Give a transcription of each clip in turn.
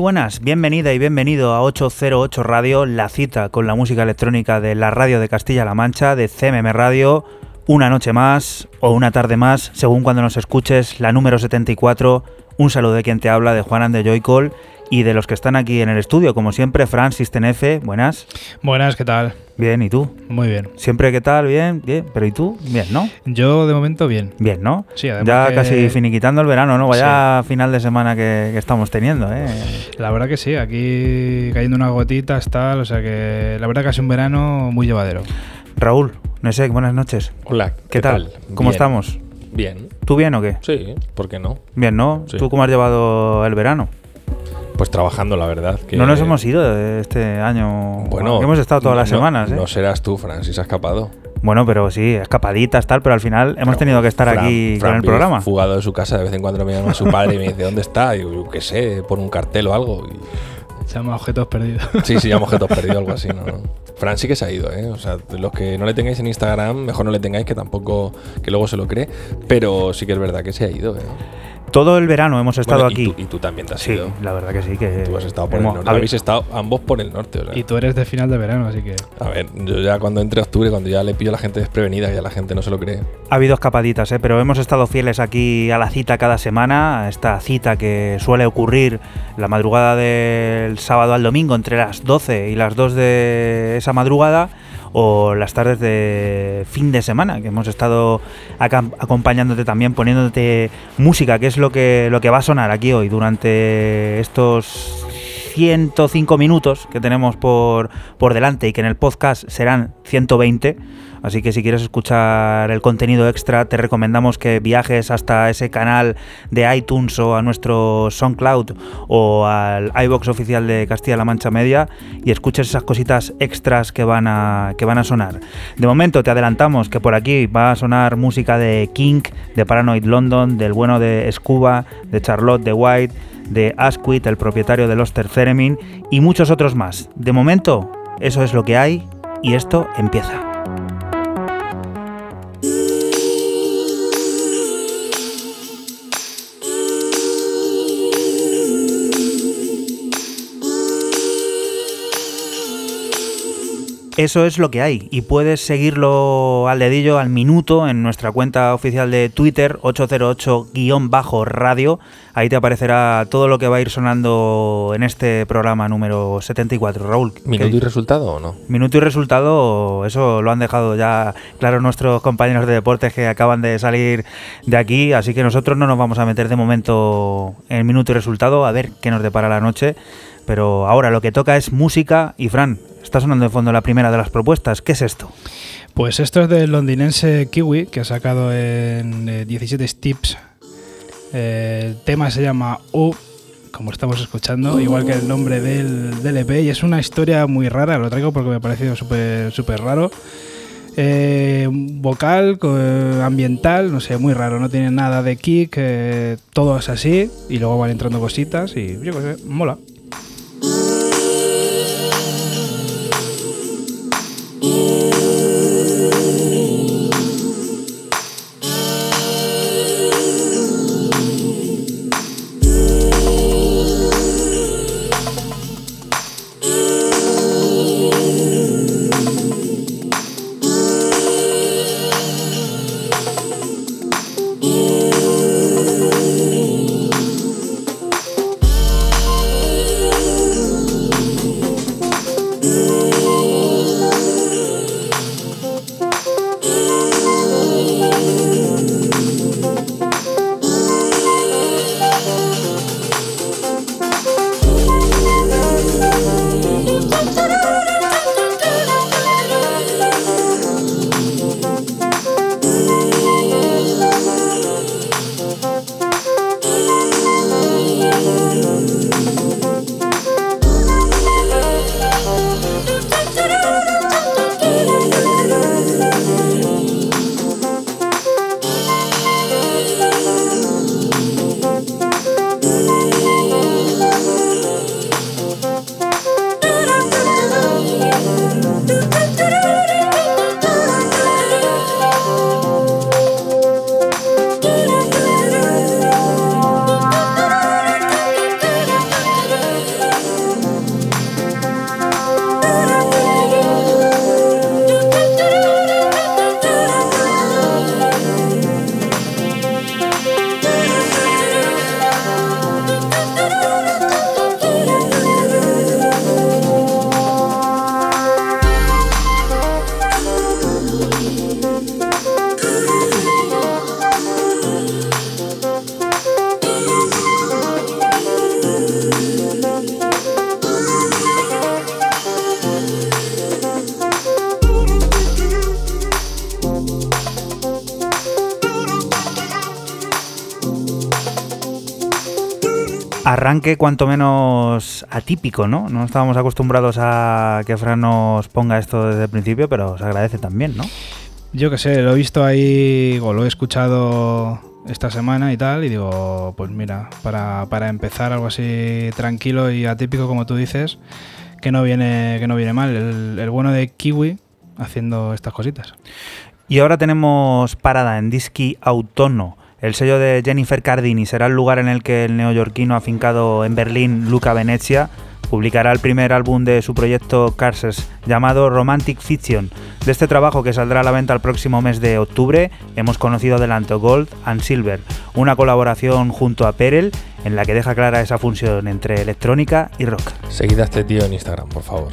Buenas, bienvenida y bienvenido a 808 Radio, la cita con la música electrónica de la radio de Castilla-La Mancha, de CMM Radio. Una noche más o una tarde más, según cuando nos escuches, la número 74. Un saludo de quien te habla, de Juanan de Joycall y de los que están aquí en el estudio, como siempre, Fran Sistenefe, buenas. Buenas, ¿qué tal? Bien, ¿y tú? Muy bien. Siempre, ¿qué tal? Bien, bien. Pero ¿y tú? Bien, ¿no? Yo de momento bien. Bien, ¿no? Sí, además Ya que- casi finiquitando el verano, ¿no? Vaya final de semana que, que estamos teniendo, ¿eh? La verdad que sí, aquí cayendo unas gotitas, tal, o sea que la verdad que ha sido un verano muy llevadero. Raúl, Nesek, buenas noches. Hola, ¿Qué, tal? ¿Cómo Bien. estamos? Bien, ¿Tú bien o qué? sí, ¿por qué no? Bien, ¿no? Sí. ¿Tú cómo has llevado el verano? Pues trabajando, la verdad. Que, No nos hemos ido de este año. Bueno, hemos estado todas las no- semanas, ¿eh? No serás tú, Francis, ha escapado. Bueno, pero sí, escapaditas, tal, pero al final hemos Pero tenido que estar Fran- aquí Fran con el programa. Fugado de su casa, de vez en cuando me llama su padre y me dice, ¿dónde está? Y yo, yo qué sé, pon un cartel o algo. Y- Se llama objetos perdidos. Sí, sí, llamo objetos perdidos, algo así. ¿no? no. Fran sí que se ha ido, ¿eh? O sea, los que no le tengáis en Instagram, mejor no le tengáis, que tampoco, que luego se lo cree. Pero sí que es verdad que se ha ido, ¿eh? Todo el verano hemos estado Bueno, y aquí. tú- Y, tú también te has sí, ido. la verdad que sí, que. Tú has estado por hemos- el norte. ha- Habéis estado ambos por el norte, o sea. Y tú eres de final de verano, así que... A ver, yo ya cuando entre octubre, cuando ya le pillo a la gente desprevenida, ya la gente no se lo cree. Ha habido escapaditas, ¿eh? pero hemos estado fieles aquí a la cita cada semana, a esta cita que suele ocurrir la madrugada del sábado al domingo entre las 12 y las 2 de esa madrugada o las tardes de fin de semana, que hemos estado acompañándote también, poniéndote música, que es lo que, lo que va a sonar aquí hoy durante estos 105 minutos que tenemos por, por delante y que en el podcast serán 120. Así que si quieres escuchar el contenido extra, te recomendamos que viajes hasta ese canal de iTunes o a nuestro SoundCloud o al iBox oficial de Castilla-La Mancha Media y escuches esas cositas extras que van a que van a sonar. De momento te adelantamos que por aquí va a sonar música de King, de Paranoid London, del bueno de Scuba, de Charlotte de White, de Asquith, el propietario de Loster Theremin y muchos otros más. De momento, eso es lo que hay y esto empieza. Eso es lo que hay y puedes seguirlo al dedillo, al minuto, en nuestra cuenta oficial de Twitter, 808-radio. Ahí te aparecerá todo lo que va a ir sonando en este programa número 74. Raúl, ¿qué ¿Minuto y resultado o no? Minuto y resultado, eso lo han dejado ya claro nuestros compañeros de deportes que acaban de salir de aquí, así que nosotros no nos vamos a meter de momento en minuto y resultado, a ver qué nos depara la noche. Pero ahora lo que toca es música y Fran, está sonando de fondo la primera de las propuestas. ¿Qué es esto? Pues esto es del londinense Kiwi, que ha sacado en eh, 17 Tips. Eh, el tema se llama U, como estamos escuchando, igual que el nombre del, del EP, y es una historia muy rara, lo traigo porque me ha parecido súper raro. Eh, vocal, ambiental, no sé, muy raro, no tiene nada de kick, eh, todo es así, y luego van entrando cositas, y yo qué sé, mola. Arranque cuanto menos atípico, ¿no? No estábamos acostumbrados a que Fran nos ponga esto desde el principio, pero se agradece también, ¿no? Yo qué sé, lo he visto ahí, o lo he escuchado esta semana y tal, y digo, pues mira, para, para empezar algo así tranquilo y atípico como tú dices, que no viene, que no viene mal. El, el bueno de Kiwi haciendo estas cositas. Y ahora tenemos parada en Disky Autono. El sello de Jennifer Cardini será el lugar en el que el neoyorquino afincado en Berlín, Luca Venezia, publicará el primer álbum de su proyecto Carses, llamado Romantic Fiction. De este trabajo que saldrá a la venta el próximo mes de octubre, hemos conocido adelanto Gold and Silver, una colaboración junto a Perel en la que deja clara esa función entre electrónica y rock. Seguid a este tío en Instagram, por favor.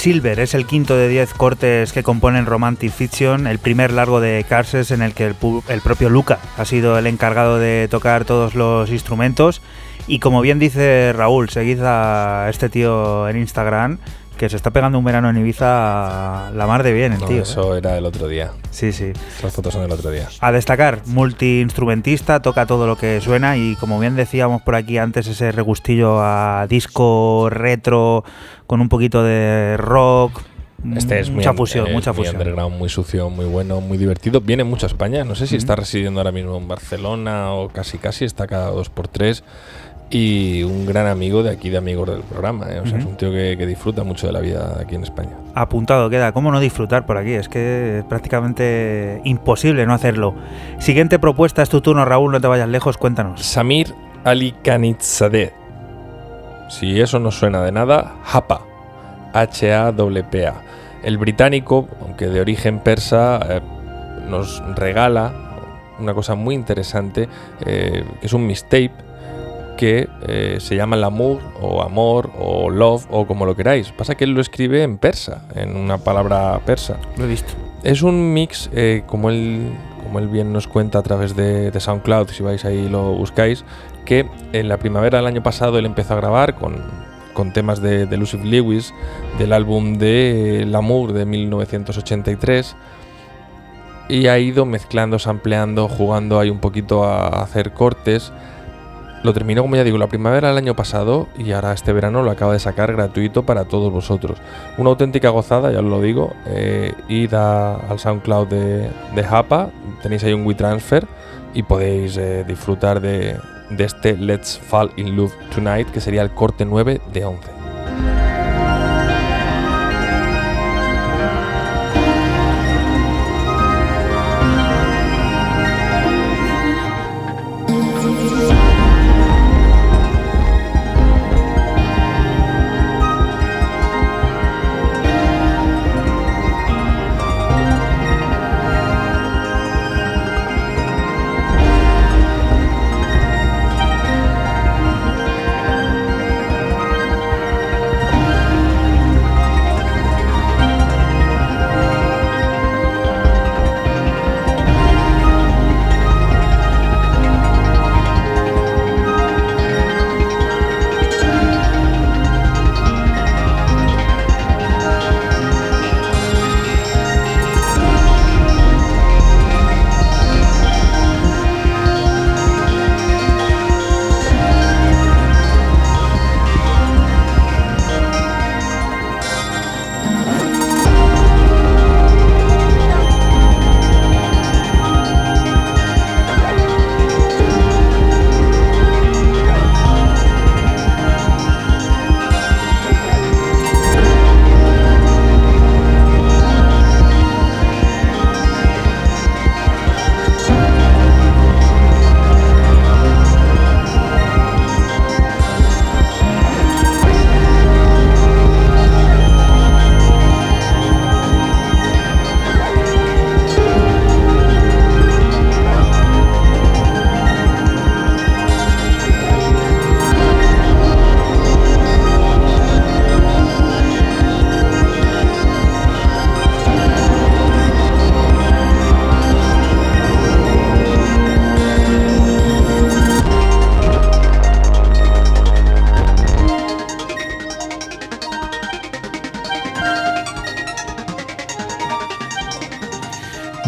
Silver es el quinto de 10 cortes que componen Romantic Fiction, el primer largo de Carses en el que el, propio Luca ha sido el encargado de tocar todos los instrumentos. Y como bien dice Raúl, seguid a este tío en Instagram, que se está pegando un verano en Ibiza la mar de bien, el No, tío. ¿eh? eso era el otro día. Sí, sí. Las fotos son del otro día. A destacar, multiinstrumentista, toca todo lo que suena y como bien decíamos por aquí antes, ese regustillo a disco retro con un poquito de rock. Este es muy, mucha un- fusión, es mucha muy fusión. underground, muy sucio, muy bueno, muy divertido. Viene mucho a España. No sé si está residiendo ahora mismo en Barcelona o casi casi, está cada dos por tres. Y un gran amigo de aquí, de amigos del programa. ¿eh? O sea, es un tío que, que disfruta mucho de la vida aquí en España. Apuntado queda, ¿cómo no disfrutar por aquí? Es que es prácticamente imposible no hacerlo. Siguiente propuesta, es tu turno, Raúl, no te vayas lejos, cuéntanos. Samir Ali Khanizadeh. Si eso no suena de nada, Hapa. H-A-P-A. El británico, aunque de origen persa, eh, nos regala una cosa muy interesante, eh, que es un mixtape que eh, se llama L'amour o amor o love o como lo queráis. Pasa que él lo escribe en persa, en una palabra persa. Lo he visto. Es un mix, eh, como, él, como él bien nos cuenta a través de, de SoundCloud, si vais ahí y lo buscáis, que en la primavera del año pasado él empezó a grabar con, con temas de, de Lewis, del álbum de L'amour de 1983, y ha ido mezclando, sampleando, jugando ahí un poquito a hacer cortes. Lo terminó, como ya digo, la primavera del año pasado y ahora este verano lo acaba de sacar gratuito para todos vosotros. Una auténtica gozada, ya os lo digo. Eh, id al SoundCloud de, de Japa, tenéis ahí un WeTransfer y podéis eh, disfrutar de, de este Let's Fall in Love Tonight, que sería el corte 9 de 11.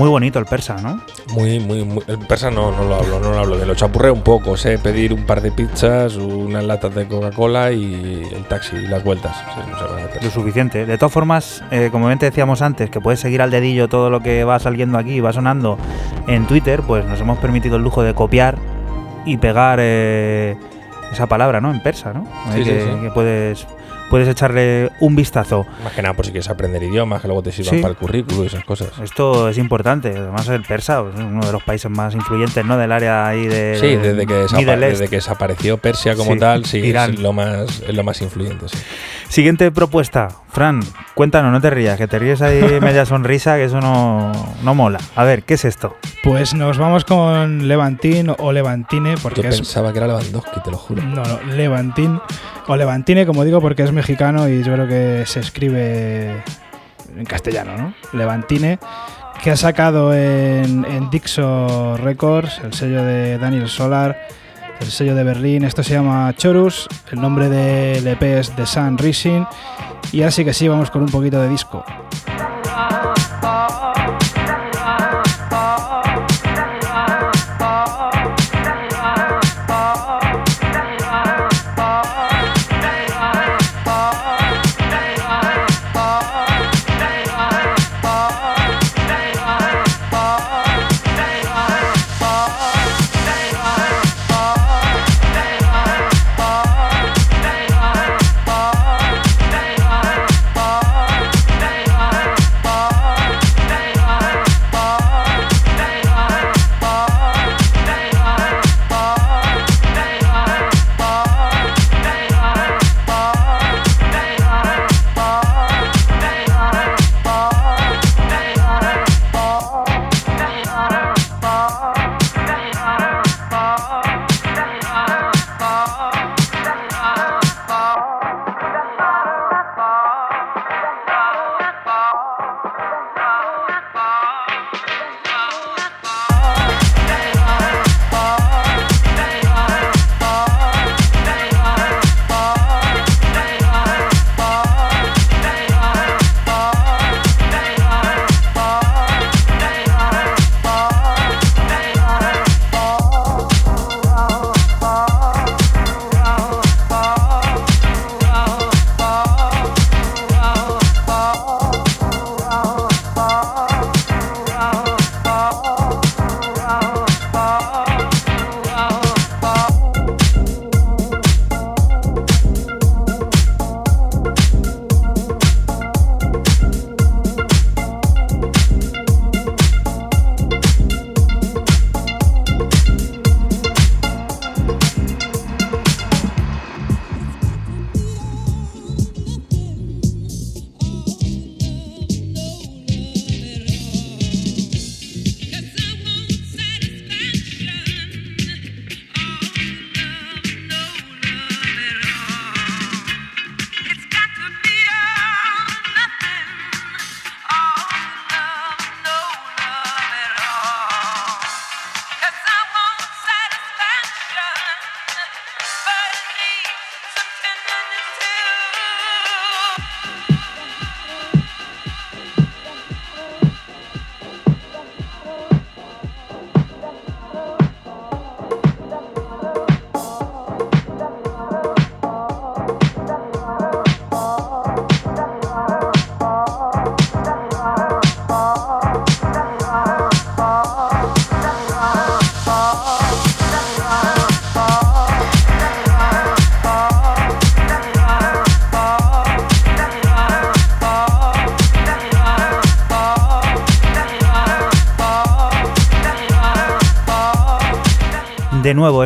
Muy bonito el persa, ¿no? Muy, muy, muy. El persa no, no lo hablo, no lo hablo. Me lo chapurreo un poco. Sé pedir un par de pizzas, unas latas de Coca-Cola y el taxi y las vueltas. Sí, no de. Lo suficiente. De todas formas, eh, como bien te decíamos antes, que puedes seguir al dedillo todo lo que va saliendo aquí y va sonando en Twitter, pues nos hemos permitido el lujo de copiar y pegar eh, esa palabra, ¿no? En persa, ¿no? Sí, sí, que, sí. que puedes, puedes echarle un vistazo. Más que nada por si quieres aprender idiomas, que luego te sirvan Sí. para el currículo y esas cosas. Esto es importante. Además, el persa pues, es uno de los países más influyentes, ¿no? Del área ahí de. Sí, desde que, desapa- Middle East. desde que desapareció Persia como Sí, tal, sí, Irán. es lo más, es lo más influyente. sí. Siguiente propuesta. Fran, cuéntanos, no te rías, que te ríes ahí media sonrisa, que eso no, no mola. A ver, ¿qué es esto? Pues nos vamos con Levantín o Levantine, Yo porque es. pensaba que era Lewandowski, te lo juro. No, no, Levantín o Levantine, como digo, porque es mexicano y yo creo que se escribe en castellano, ¿no? Levantine, que ha sacado en, en Dixo Records, el sello de Daniel Solar, el sello de Berlín. Esto se llama Chorus, el nombre del EP es The Sun Rising. Y así que sí, vamos con un poquito de disco.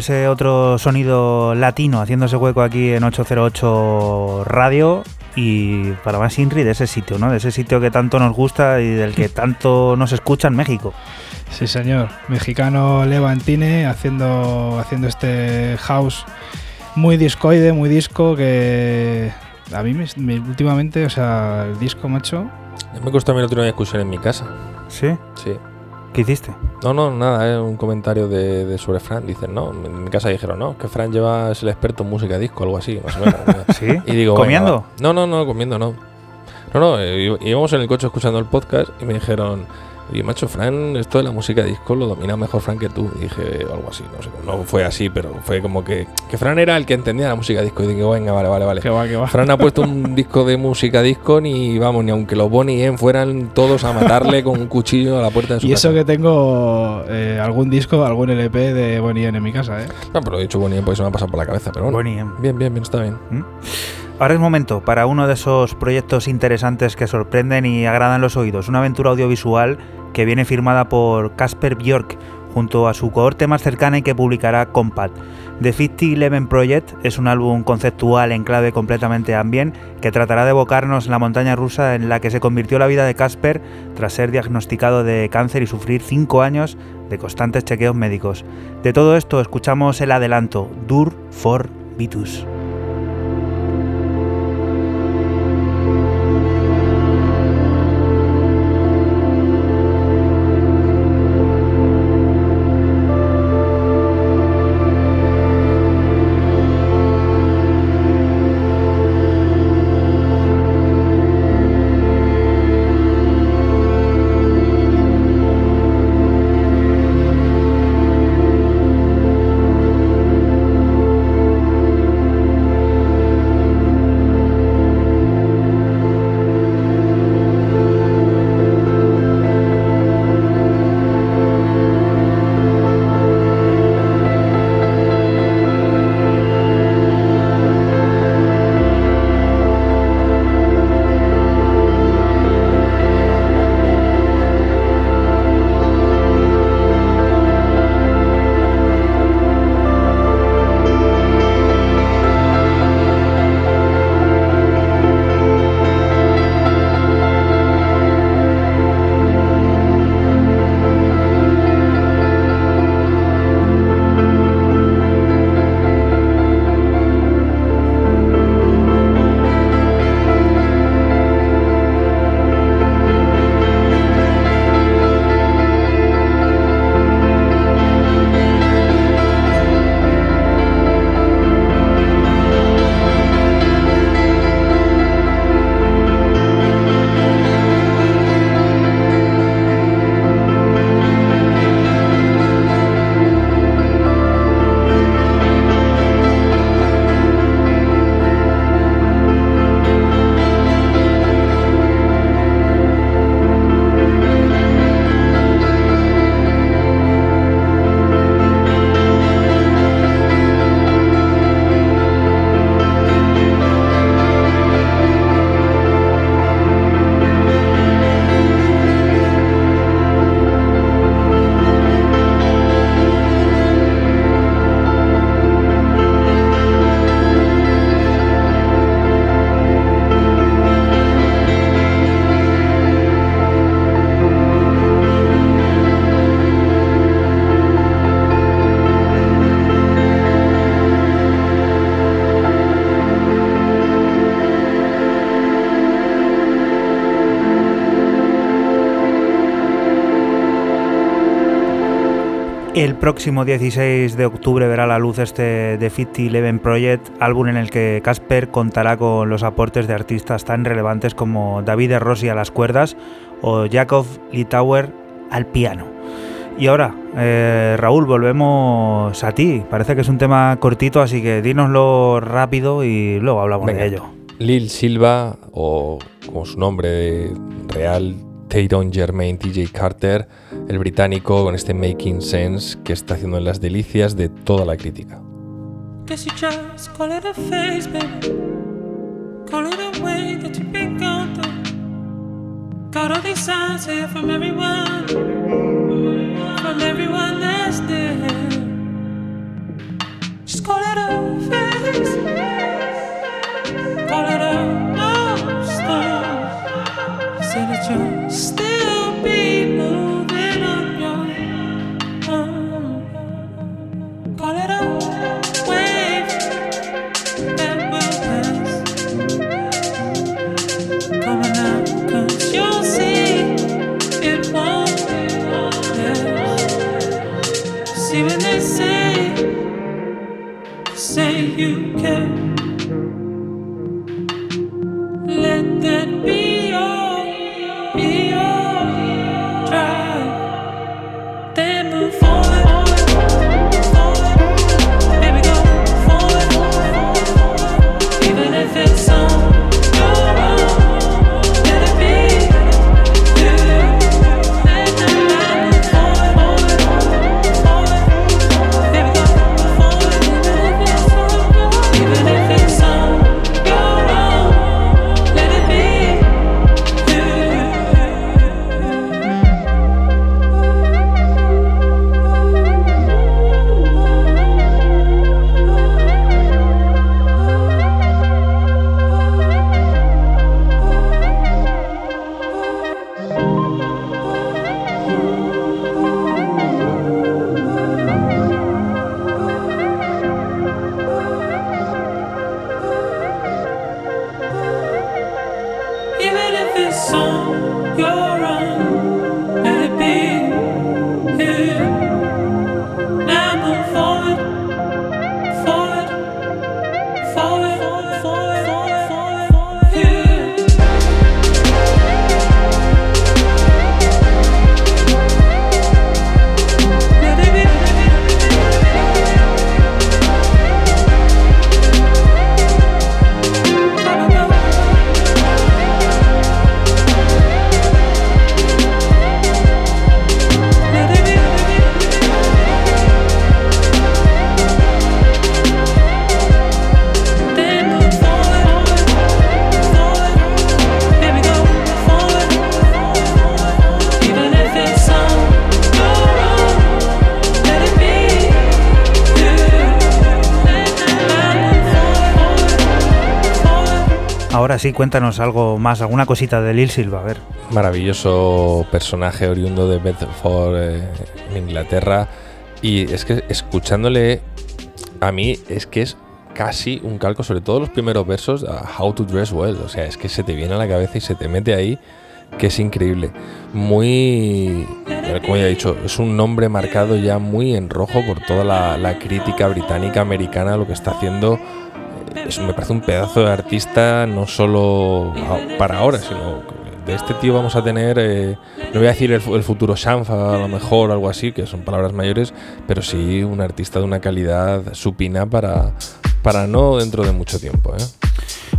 Ese otro sonido latino haciéndose hueco aquí en 808 Radio y para más Inri de ese sitio, ¿no? De ese sitio que tanto nos gusta y del que tanto nos escucha en México. Sí, señor. Mexicano Levantine haciendo, haciendo este house muy discoide, muy disco que a mí me, me- últimamente, o sea, el disco macho, Me costó también otra discusión en mi casa. ¿Sí? Sí. ¿Qué hiciste? No, no, nada, es un comentario de, de sobre Fran. Dicen, no, en mi casa dijeron, no, que Fran lleva, es el experto en música disco, algo así, más o menos. ¿Sí? Y digo, ¿Comiendo? No, no, no, comiendo no. No, no, eh, íbamos en el coche escuchando el podcast y me dijeron, oye, macho, Fran, esto de la música disco lo domina mejor Fran que tú. Y dije algo así, no sé, no fue así, pero fue como que, que Fran era el que entendía la música disco. Y dije, venga, vale, vale, vale. que va, que va. Fran ha puesto un disco de música disco ni, vamos, ni aunque los Bonnie M fueran todos a matarle con un cuchillo a la puerta de su Y eso casa. que tengo eh, algún disco, algún LP de Bonnie M en mi casa, ¿eh? No, pero he dicho Bonnie M porque se me ha pasado por la cabeza, pero bueno. Bonnie M. Bien, bien, bien, está bien. Ahora es momento para uno de esos proyectos interesantes que sorprenden y agradan los oídos. Una aventura audiovisual que viene firmada por Casper Björk junto a su cohorte más cercana y que publicará Compact. The 5011 Project es un álbum conceptual en clave completamente ambient que tratará de evocarnos la montaña rusa en la que se convirtió la vida de Casper tras ser diagnosticado de cáncer y sufrir cinco años de constantes chequeos médicos. De todo esto escuchamos el adelanto Dur for Vitus. El próximo 16 de octubre verá la luz este The 5011 Project, álbum en el que Casper contará con los aportes de artistas tan relevantes como David Rossi a las cuerdas o Jakov Litauer al piano. Y ahora, eh, Raúl, volvemos a ti. Parece que es un tema cortito, así que dínoslo rápido y luego hablamos Venga. de ello. Lil Silva, o como su nombre real, Tayron Germain TJ Carter, el británico con este Making Sense que está haciendo las delicias de toda la crítica. Ahora sí, cuéntanos algo más, alguna cosita de Lil Silva, a ver. Maravilloso personaje oriundo de Bedford, eh, en Inglaterra. Y es que escuchándole, a mí es que es casi un calco, sobre todo los primeros versos, a How to Dress Well. O sea, es que se te viene a la cabeza y se te mete ahí, que es increíble. Muy, eh, como ya he dicho, es un nombre marcado ya muy en rojo por toda la, la crítica británica, americana, lo que está haciendo. Es- me parece un pedazo de artista, no solo para ahora, sino de este tío vamos a tener, eh, no voy a decir el, el futuro Shanfa, a lo mejor, algo así, que son palabras mayores, pero sí un artista de una calidad supina para, para no dentro de mucho tiempo. ¿eh?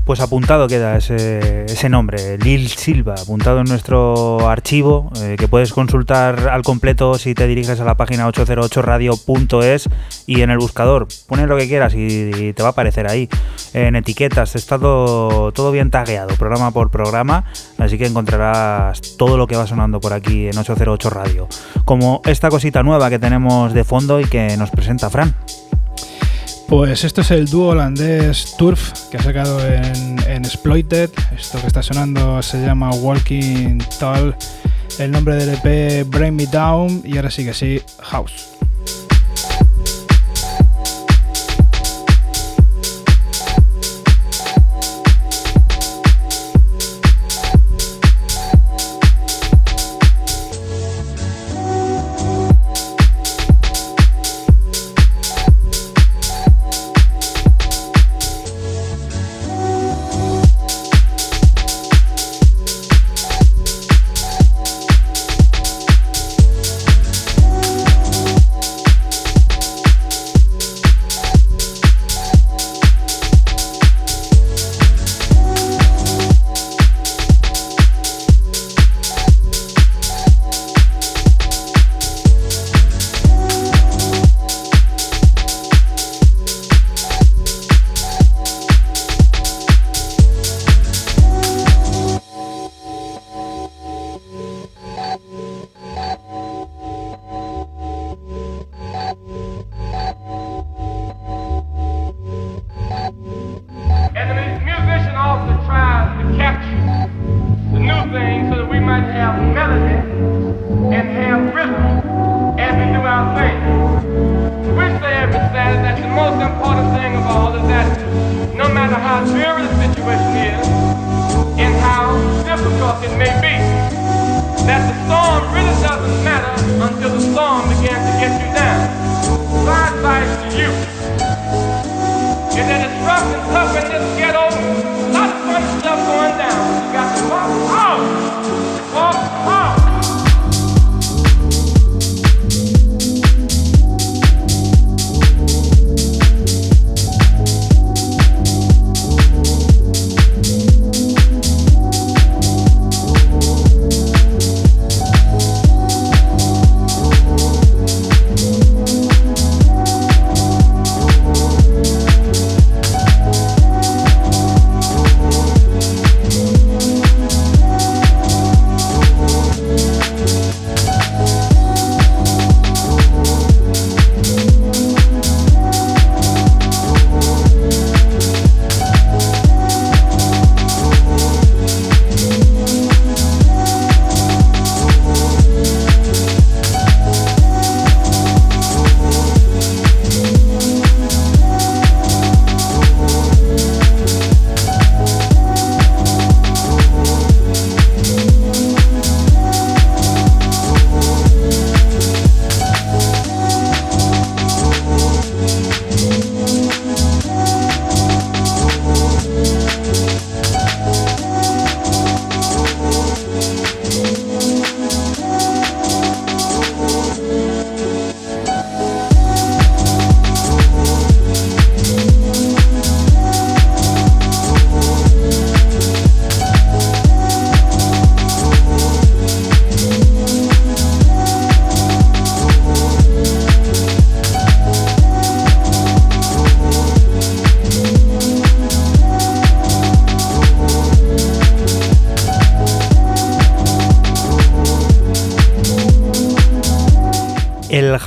Pues apuntado queda ese, nombre, Lil Silva, apuntado en nuestro archivo, eh, que puedes consultar al completo si te diriges a la página 808radio.es y en el buscador pones lo que quieras y, y te va a aparecer ahí. En etiquetas está todo, todo bien tagueado, programa por programa, así que encontrarás todo lo que va sonando por aquí en 808 Radio. Como esta cosita nueva que tenemos de fondo y que nos presenta Fran. Pues esto es el dúo holandés Turf que ha sacado en, en Exploited. Esto que está sonando se llama Walking Tall. El nombre del EP Bring Me Down y ahora sí que sí, House.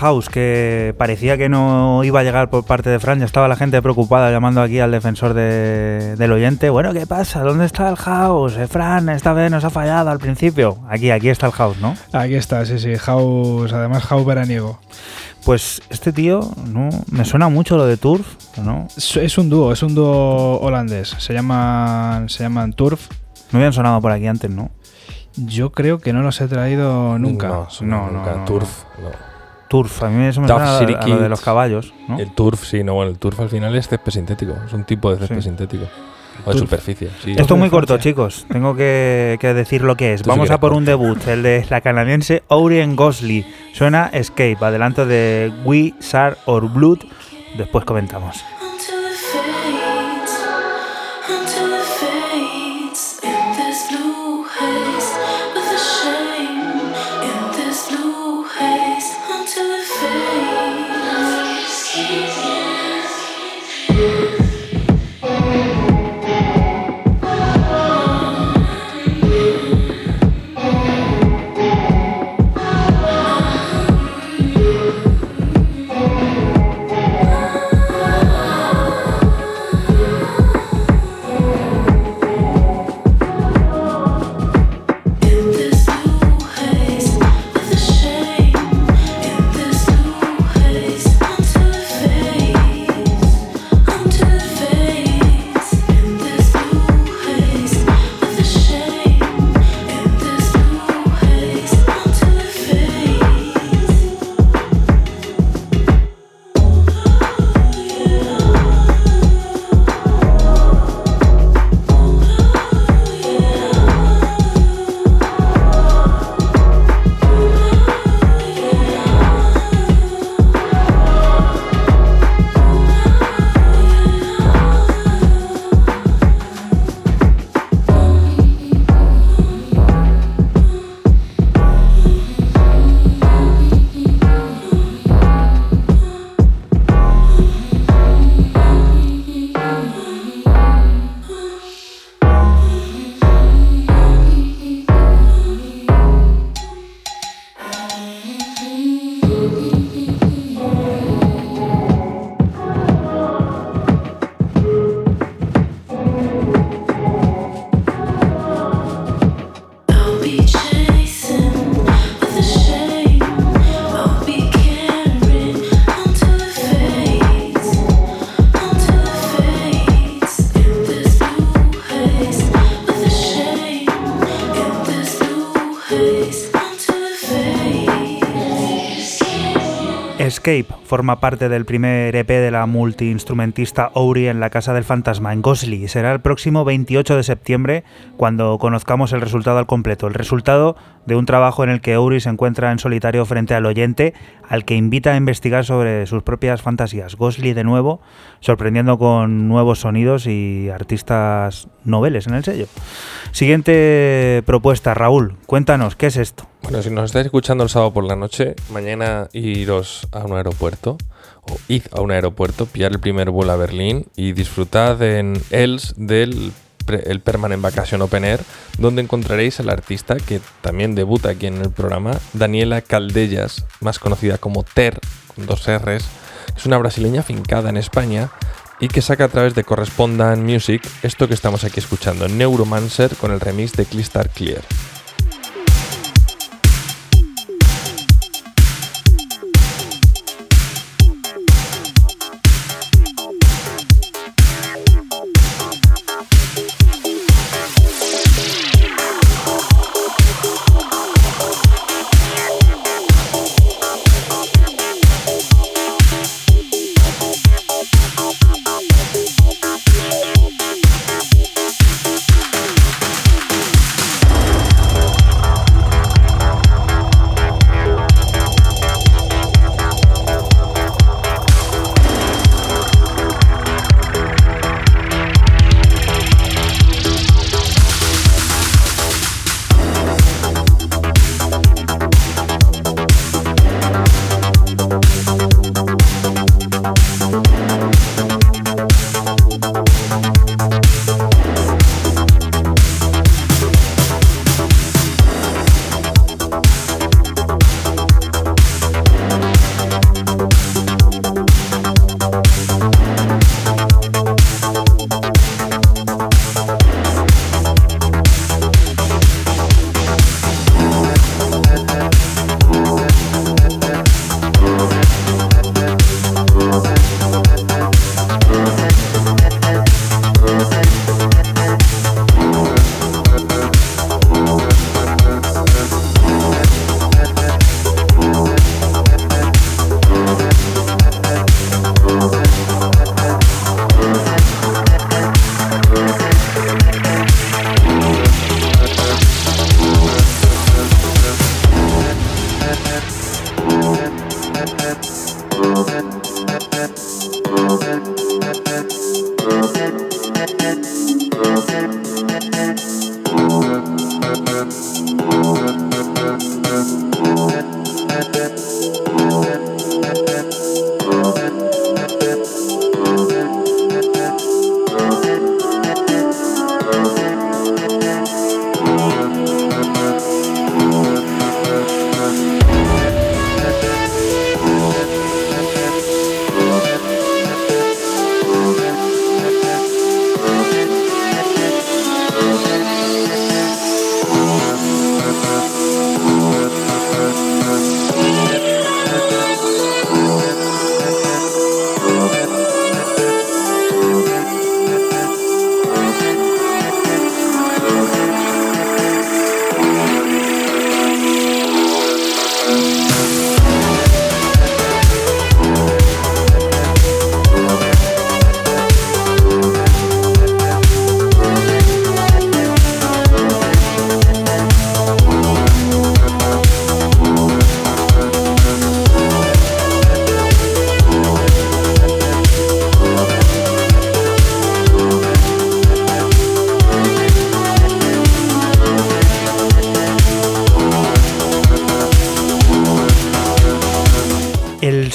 House que parecía que no iba a llegar por parte de Fran, ya estaba la gente preocupada llamando aquí al defensor de- del oyente. Bueno, ¿qué pasa? ¿Dónde está el house? Eh, Fran, esta vez nos ha fallado al principio. Aquí, aquí está el house, ¿no? Aquí está, sí, sí, House, además House veraniego. Pues este tío, no, me suena mucho lo de Turf, ¿no? Es, un dúo, es un dúo holandés. Se llaman, se llaman Turf. No habían sonado por aquí antes, ¿no? Yo creo que no los he traído nunca. No, No, no, nunca. no, Turf, no. Turf, a mí eso me suena a, a lo de los caballos, ¿no? El turf, sí, no, bueno, el turf al final es césped sintético. Es un tipo de césped Sí. sintético. O de Turf. superficie, sí. Esto es muy corto, chicos. Tengo que, que decir lo que es. Tú Vamos a por un debut, el de la canadiense Orien Gosley. Suena Escape, adelanto de We, Sar or Blood. Después comentamos. Escape forma parte del primer EP de la multiinstrumentista Ouri en la Casa del Fantasma, en Gosley. Será el próximo 28 de septiembre cuando conozcamos el resultado al completo. El resultado de un trabajo en el que Ouri se encuentra en solitario frente al oyente, al que invita a investigar sobre sus propias fantasías. Gosley de nuevo, sorprendiendo con nuevos sonidos y artistas noveles en el sello. Siguiente propuesta, Raúl, cuéntanos, ¿qué es esto? Bueno, si nos estáis escuchando el sábado por la noche, mañana iros a un aeropuerto o id a un aeropuerto, pillar el primer vuelo a Berlín y disfrutad en Els del el Permanent Vacation Open Air, donde encontraréis al artista que también debuta aquí en el programa, Daniela Caldellas, más conocida como Ter, con dos R's, es una brasileña fincada en España y que saca a través de Correspondent Music esto que estamos aquí escuchando, Neuromancer con el remix de Crystal Clear.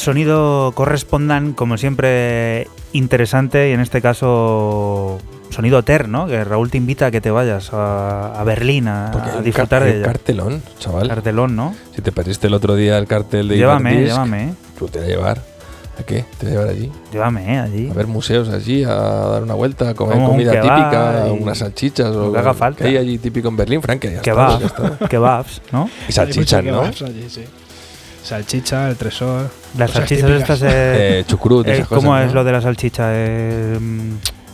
Sonido correspondan, como siempre, interesante y en este caso sonido Ter, ¿no? Que Raúl te invita a que te vayas a, a Berlín a, disfrutar de ella. cartelón, chaval. Cartelón, ¿no? Si te perdiste el otro día el cartel de Llévame, llévame. Tú te voy a llevar. ¿A qué? Te voy a llevar allí. llévame ¿eh? allí. A ver museos allí, a dar una vuelta, a comer Como comida típica, unas salchichas o lo que haga falta. hay allí típico en Berlín, Frank, que ya está, Kebab, ya está. kebabs, ¿no? Y salchichas, ¿no? kebabs allí, sí. Salchicha, el tresor. Las salchichas típicas. estas. Eh, Eh, chucrut, eh, esas ¿Cómo cosas, es ¿no? lo de la salchicha? Eh, mm,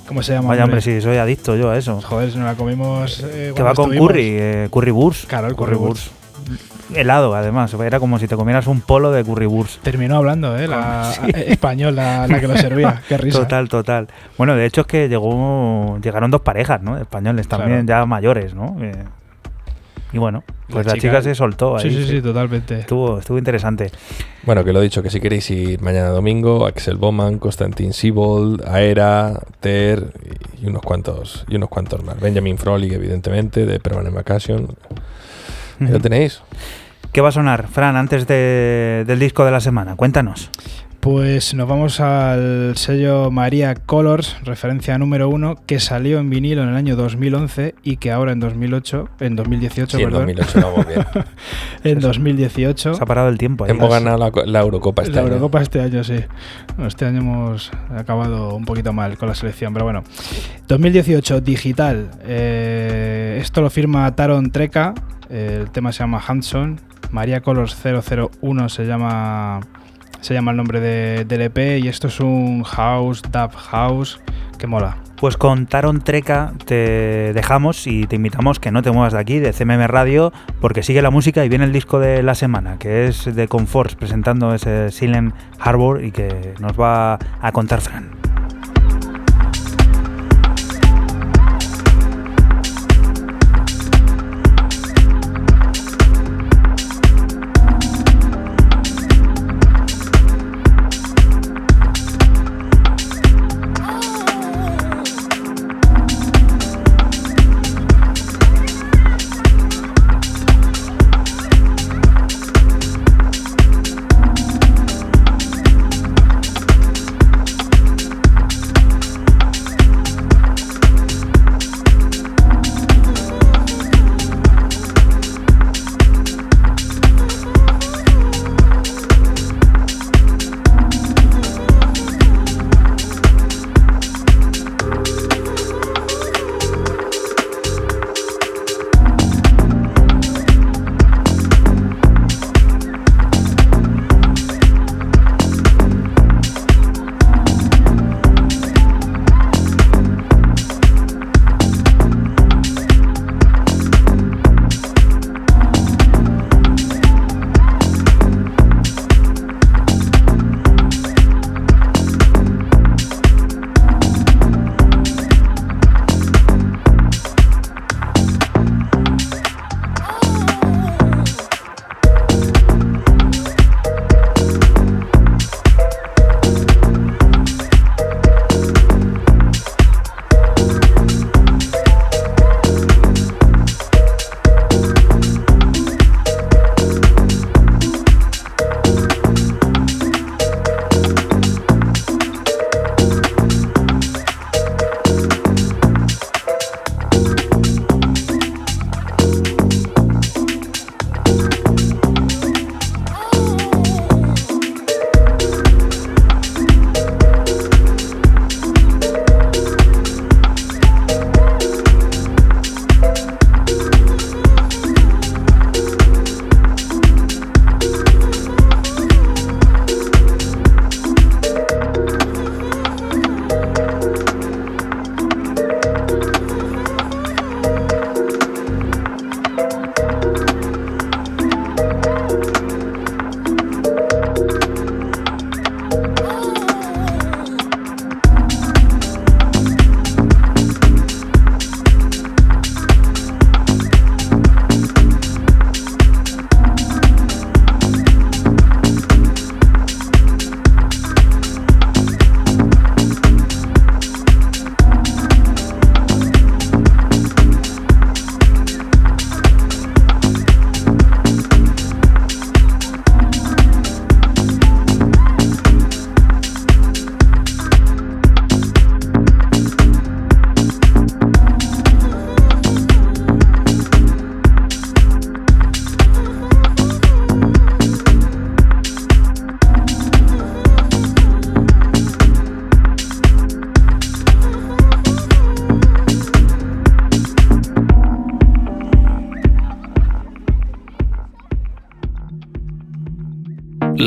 ¿Cómo se llama? vaya, hombre, sí, soy adicto yo a eso. Joder, si no la comimos. eh, que va con estuvimos. curry, eh, currywurst. Claro, el currywurst. helado, además. Era como si te comieras un polo de currywurst. Terminó hablando, ¿eh? La eh, español, la, que lo servía. Qué risa. Total, total. Bueno, de hecho es que llegó, llegaron dos parejas, ¿no? Españoles también, ya mayores, ¿no? Eh, y bueno, pues la, La chica, chica- se soltó ahí. Sí, sí, sí, totalmente. Estuvo, estuvo interesante. Bueno, que lo he dicho, que si queréis ir mañana domingo, Axel Bowman, Constantin Siebold, Aera, Ter y unos cuantos y unos cuantos más. Benjamin Frolik, evidentemente, de Permanent Vacation. Ahí lo tenéis. ¿Qué va a sonar, Fran, antes de- del disco de la semana? Cuéntanos. Pues nos vamos al sello Maria Colors, referencia número uno, que salió en vinilo en el año 2011 y que ahora en 2008, en 2018, Sí, en perdón, 2008 vamos bien. en 2018 Se ha parado el tiempo. ahí. Hemos ganado la, la Eurocopa este la año. Eurocopa este año, sí. Este año hemos acabado un poquito mal con la selección, pero bueno. 2018, digital. Eh, esto lo firma Taron Treca. El tema se llama Hanson. Maria Colors 001 se llama, se llama el nombre de- del EP. Y esto es un house, dub house, que mola. Pues con Taron Treca te dejamos y te invitamos que no te muevas de aquí, de CMM Radio, porque sigue la música y viene el disco de la semana, que es de Conforce, presentando ese Silent Harbor y que nos va a contar Fran.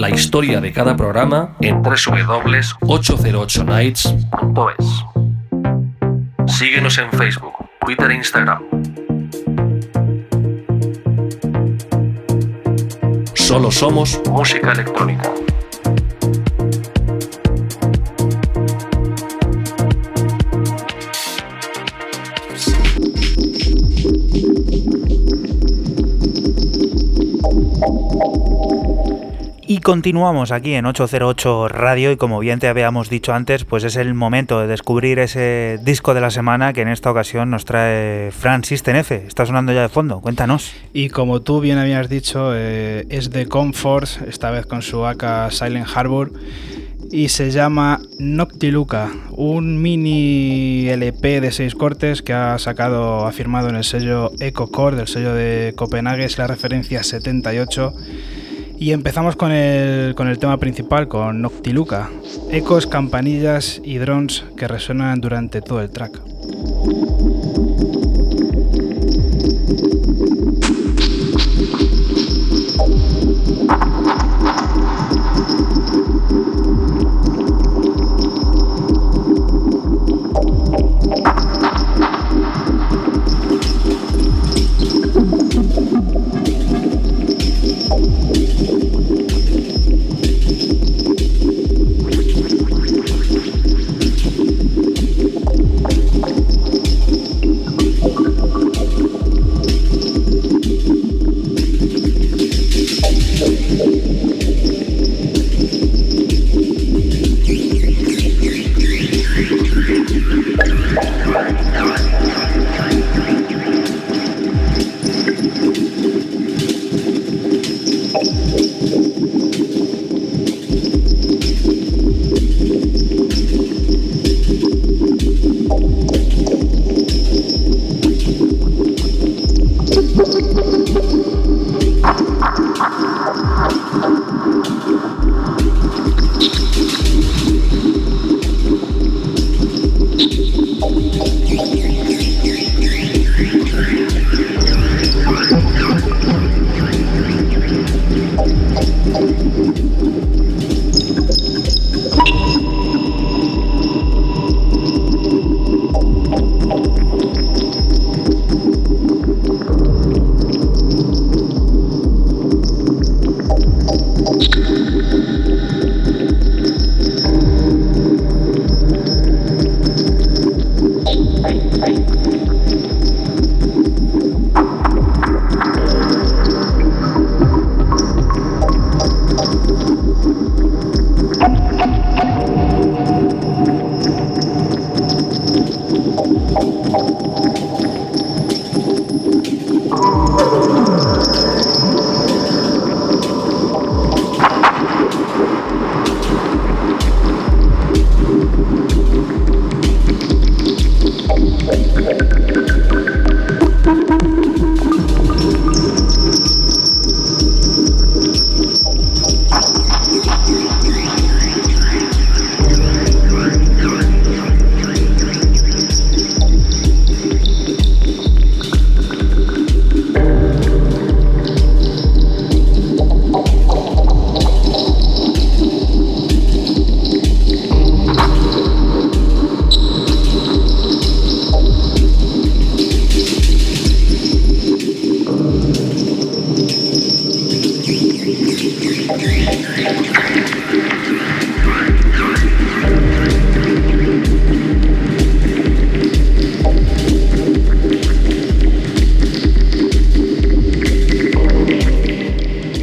La historia de cada programa en www.808nights.es. Síguenos en Facebook, Twitter e Instagram. Solo somos música electrónica. Y continuamos aquí en 808 Radio y como bien te habíamos dicho antes, pues es el momento de descubrir ese disco de la semana que en esta ocasión nos trae Fran System F. Está sonando ya de fondo, cuéntanos. Y como tú bien habías dicho, eh, es de Comfort, esta vez con su AK Silent Harbor, y se llama Noctiluca, un mini LP de seis cortes que ha sacado, ha firmado en el sello EcoCore, del sello de Copenhague, es la referencia 78. Y empezamos con el, con el tema principal, con Noctiluca, ecos, campanillas y drones que resuenan durante todo el track.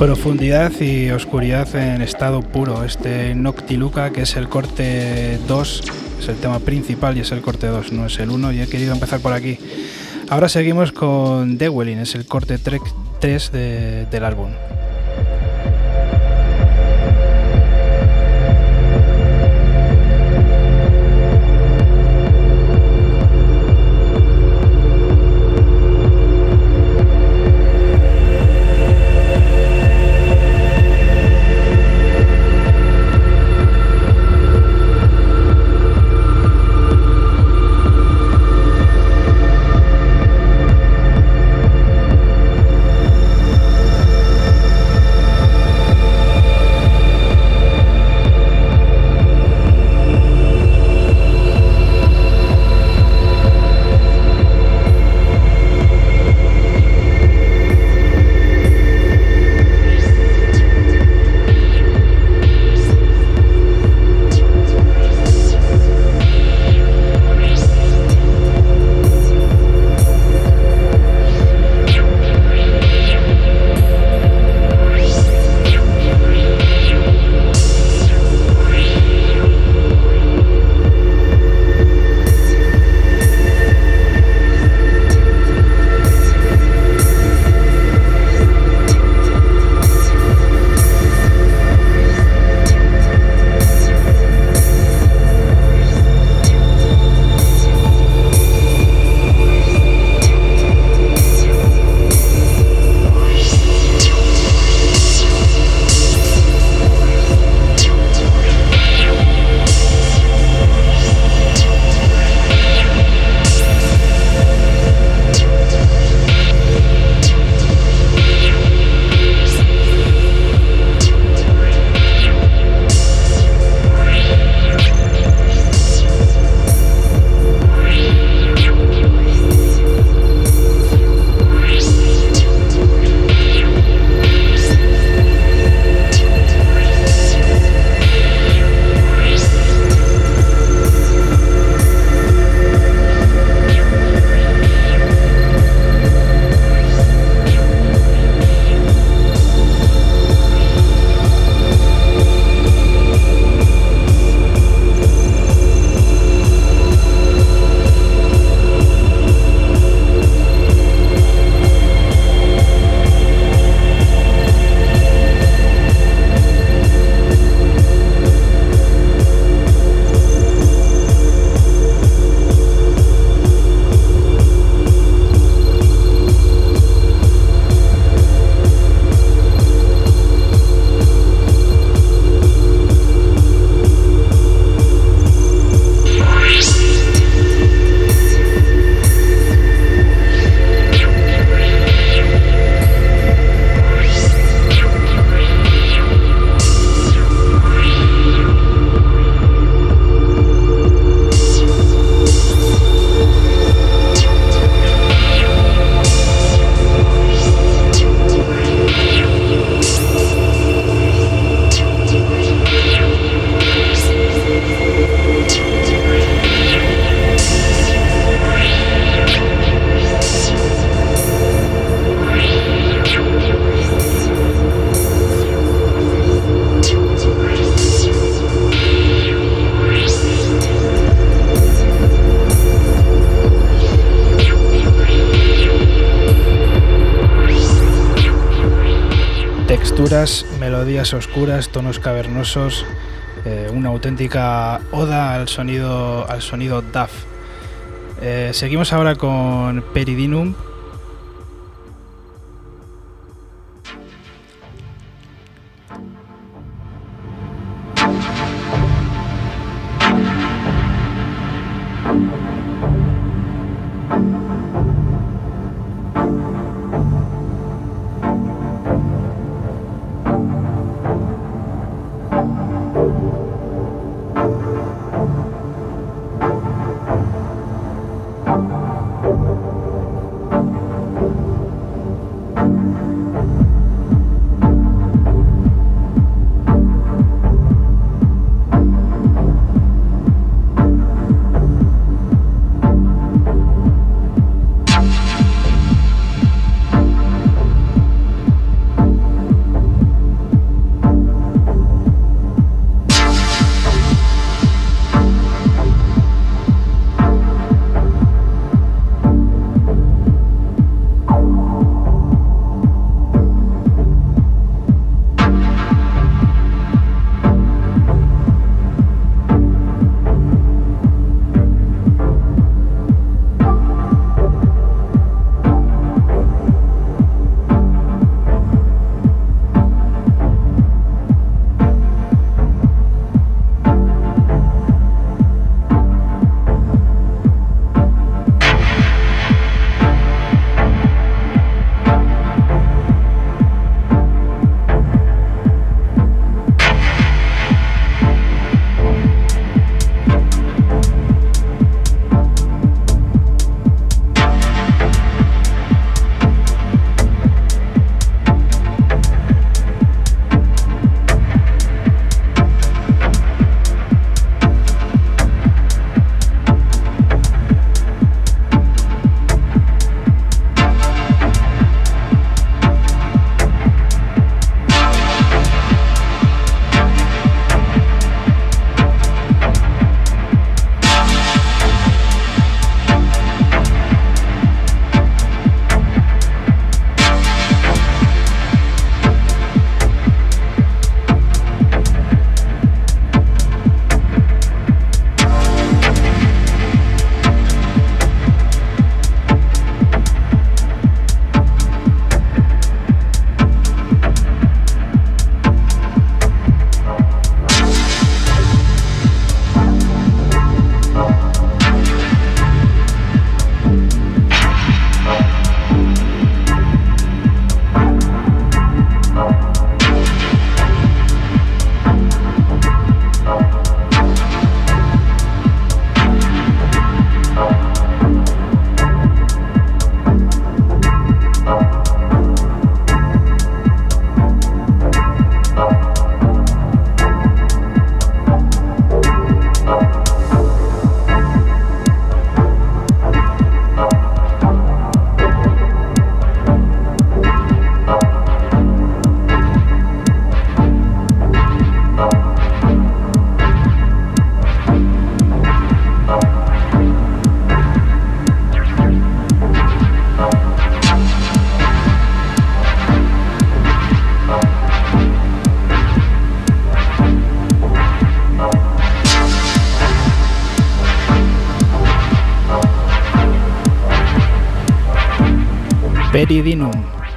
Profundidad y oscuridad en estado puro. Este Noctiluca, que es el corte 2, es el tema principal y es el corte 2, no es el 1, y he querido empezar por aquí. Ahora seguimos con Dewelling, es el corte 3 de, del álbum. Melodías oscuras, tonos cavernosos, eh, una auténtica oda al sonido, al sonido DAF. Eh, seguimos ahora con Peridinum,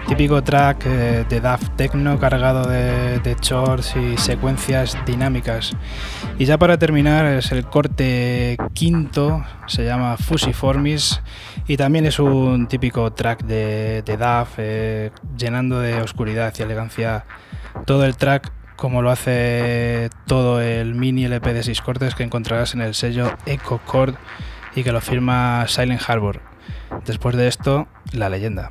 Típico track eh, de Daft Techno cargado de, de shorts y secuencias dinámicas. Y ya para terminar es el corte quinto, se llama Fusiformis y también es un típico track de, de eh, llenando de oscuridad y elegancia todo el track como lo hace todo el mini LP de 6 cortes que encontrarás en el sello Echo Chord y que lo firma Silent Harbor. Después de esto, la leyenda.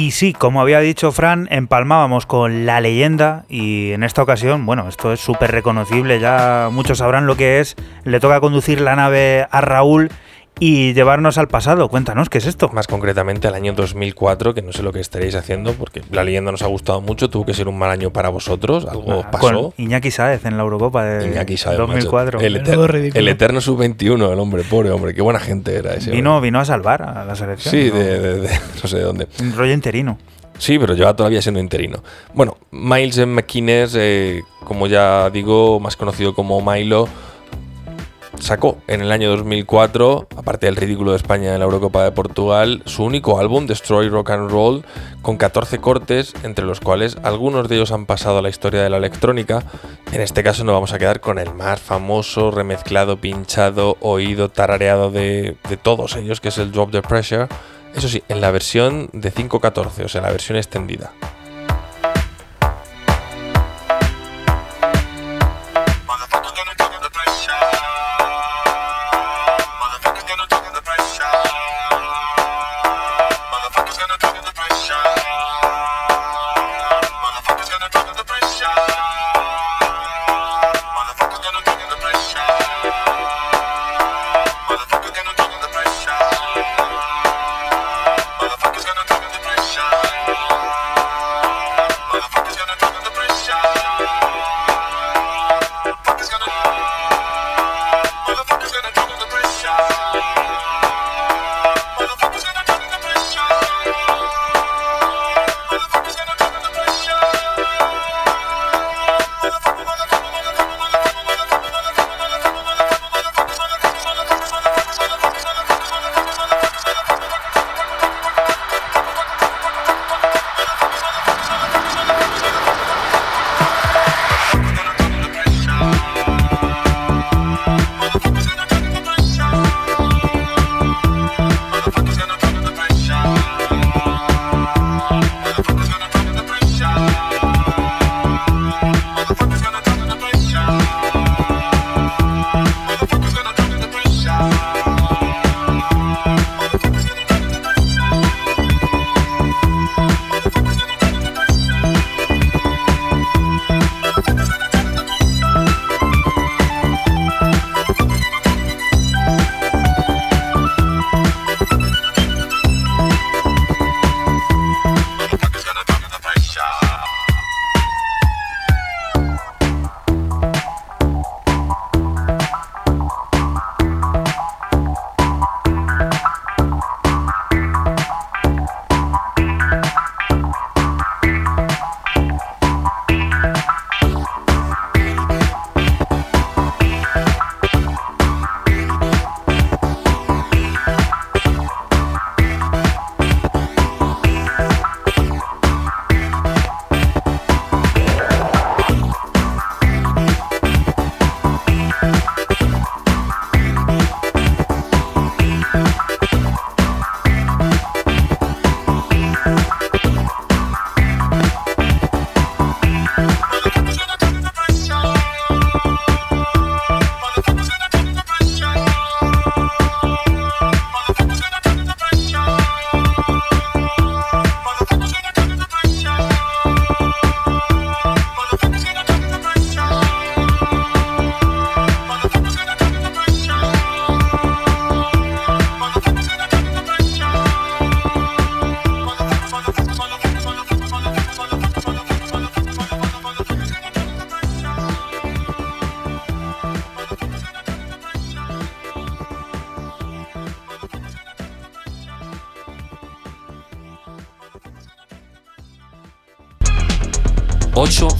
Y sí, como había dicho Fran, empalmábamos con la leyenda y en esta ocasión, bueno, esto es súper reconocible, ya muchos sabrán lo que es, le toca conducir la nave a Raúl y llevarnos al pasado. Cuéntanos, ¿qué es esto? Más concretamente al año 2004, que no sé lo que estaréis haciendo, porque la leyenda nos ha gustado mucho, tuvo que ser un mal año para vosotros, algo Ah, pasó. Con Iñaki Sáez en la Eurocopa de Iñaki Sáez, macho. 2004. El, eter- eterno sub-21, el hombre, pobre hombre, qué buena gente era ese. Vino, hombre. vino a salvar a la selección. Sí, ¿no? de, de- de- no sé de dónde. Un rollo interino. Sí, pero lleva todavía siendo interino. Bueno, Miles. McInnes, eh, como ya digo, más conocido como Milo, sacó en el año 2004, aparte del ridículo de España en la Eurocopa de Portugal, su único álbum, Destroy Rock and Roll, con 14 cortes, entre los cuales algunos de ellos han pasado a la historia de la electrónica. En este caso nos vamos a quedar con el más famoso, remezclado, pinchado, oído, tarareado de, de todos ellos, que es el Drop the Pressure. Eso sí, en la versión de 5.14, o sea, la versión extendida.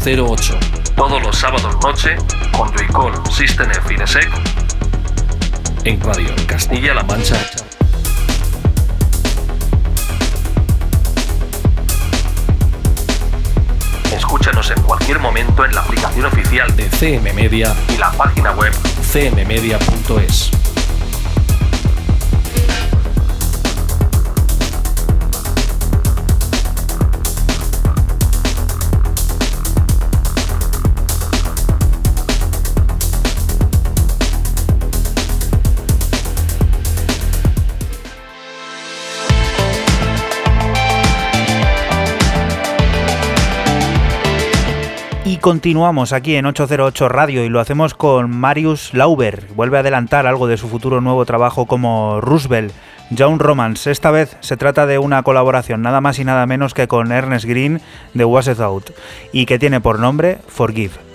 ...808... Todos los sábados noche... ...con Joycall System F Inesec... ...en Radio Castilla-La Mancha... Escúchanos en cualquier momento en la aplicación oficial de CM Media y la página web cmmedia.es. continuamos aquí en 808 Radio y lo hacemos con Marius Lauber. Vuelve a adelantar algo de su futuro nuevo trabajo como Roosevelt. Young Romance. Esta vez se trata de una colaboración nada más y nada menos que con Ernest Green de Was It Out y que tiene por nombre Forgive.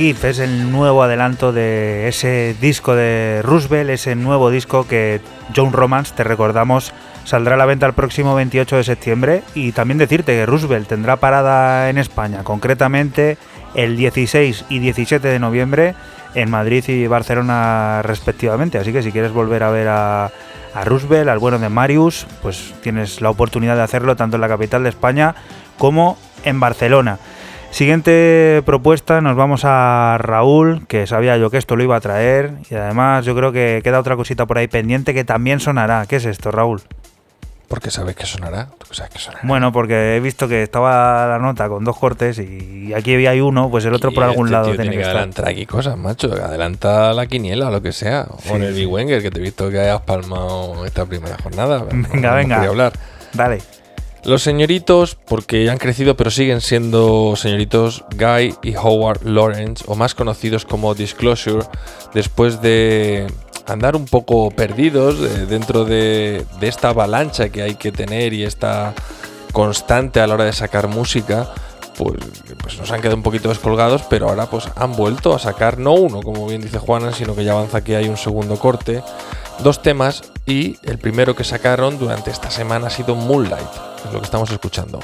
Es el nuevo adelanto de ese disco de Roosevelt, ese nuevo disco que John Romance, te recordamos, saldrá a la venta el próximo 28 de septiembre. Y también decirte que Roosevelt tendrá parada en España, concretamente el 16 y 17 de noviembre en Madrid y Barcelona respectivamente. Así que si quieres volver a ver a, a Roosevelt, al bueno de Marius, pues tienes la oportunidad de hacerlo tanto en la capital de España como en Barcelona. Siguiente propuesta, nos vamos a Raúl, que sabía yo que esto lo iba a traer y además yo creo que queda otra cosita por ahí pendiente que también sonará. ¿Qué es esto, Raúl? Porque sabes que sonará. ¿Tú sabes que sonará? Bueno, porque he visto que estaba la nota con dos cortes y aquí hay uno, pues el otro por algún este lado tiene tiene que que estar. adelantar aquí cosas, macho. Adelanta la quiniela o lo que sea. Sí, o en el sí. Big Wenger, que te he visto que hayas palmado esta primera jornada. no- Venga, no venga. quería hablar. Dale. Los señoritos, porque han crecido, pero siguen siendo señoritos Guy y Howard Lawrence, o más conocidos como Disclosure, después de andar un poco perdidos dentro de, de esta avalancha que hay que tener y esta constante a la hora de sacar música, pues, pues nos han quedado un poquito descolgados, pero ahora pues han vuelto a sacar no uno, como bien dice Juana, sino que ya avanza que hay un segundo corte, dos temas y el primero que sacaron durante esta semana ha sido Moonlight, que es lo que estamos escuchando.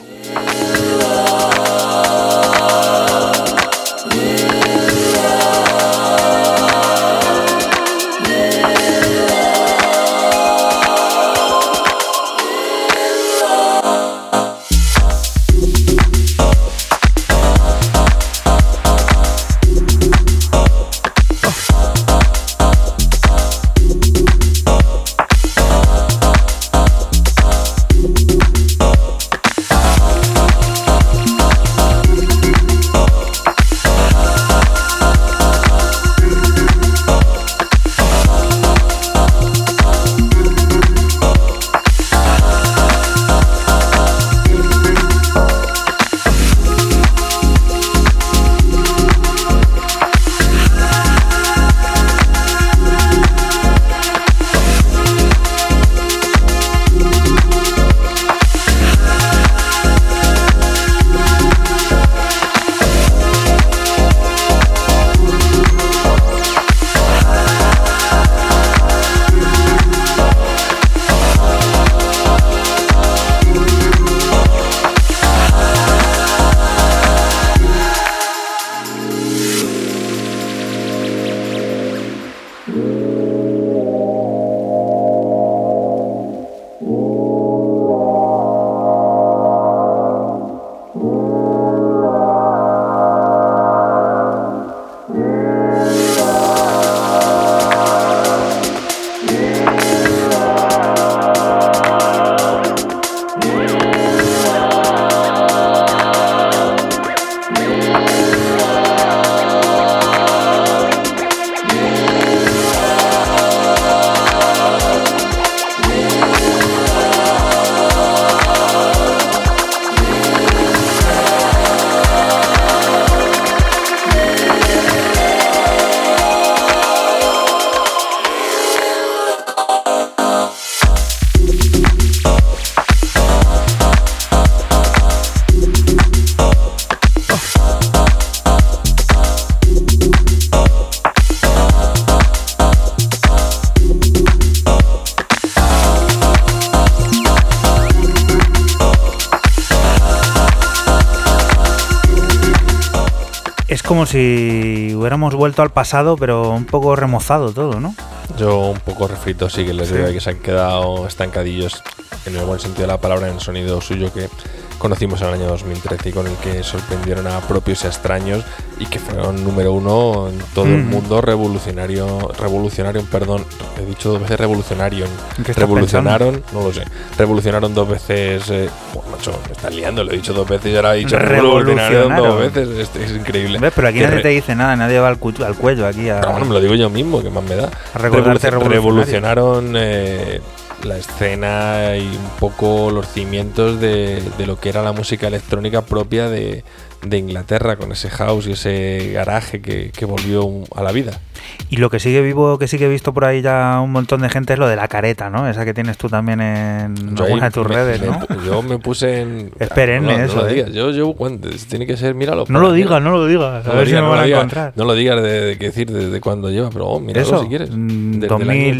Si hubiéramos vuelto al pasado, pero un poco remozado todo, ¿no? Yo un poco refrito, sí que les Sí. digo que se han quedado estancadillos en el buen sentido de la palabra en el sonido suyo que conocimos en el año 2013 y con el que sorprendieron a propios y extraños y que fueron número uno en todo el Mm. mundo revolucionario, revolucionario, perdón, he dicho dos veces revolucionario, ¿En qué estás revolucionaron, no lo sé, revolucionaron dos veces, eh, macho, me están liando, lo he dicho dos veces y ahora he dicho revolucionaron dos veces, es, es increíble. ¿Ves? Pero aquí Que nadie te dice nada, nadie va al, al cuello aquí a... bueno, me lo digo yo mismo, que más me da. Revolucionario. revolucionaron eh, la escena y un poco los cimientos de, de lo que era la música electrónica propia de, de Inglaterra, con ese house y ese garaje que, que volvió a la vida. Y lo que sigue vivo, que sí que he visto por ahí ya un montón de gente es lo de la careta, ¿no? Esa que tienes tú también en Yo alguna de tus me- redes, me ¿no? yo me puse en. Es perenne no, no eso, lo ¿eh? digas. Yo, yo, cuando- tiene que ser, míralo. No lo digas, no lo digas. A ver si me van a encontrar. No lo digas de, de qué decir, desde cuándo lleva, pero oh, míralo Eso, si quieres. Desde el año 2010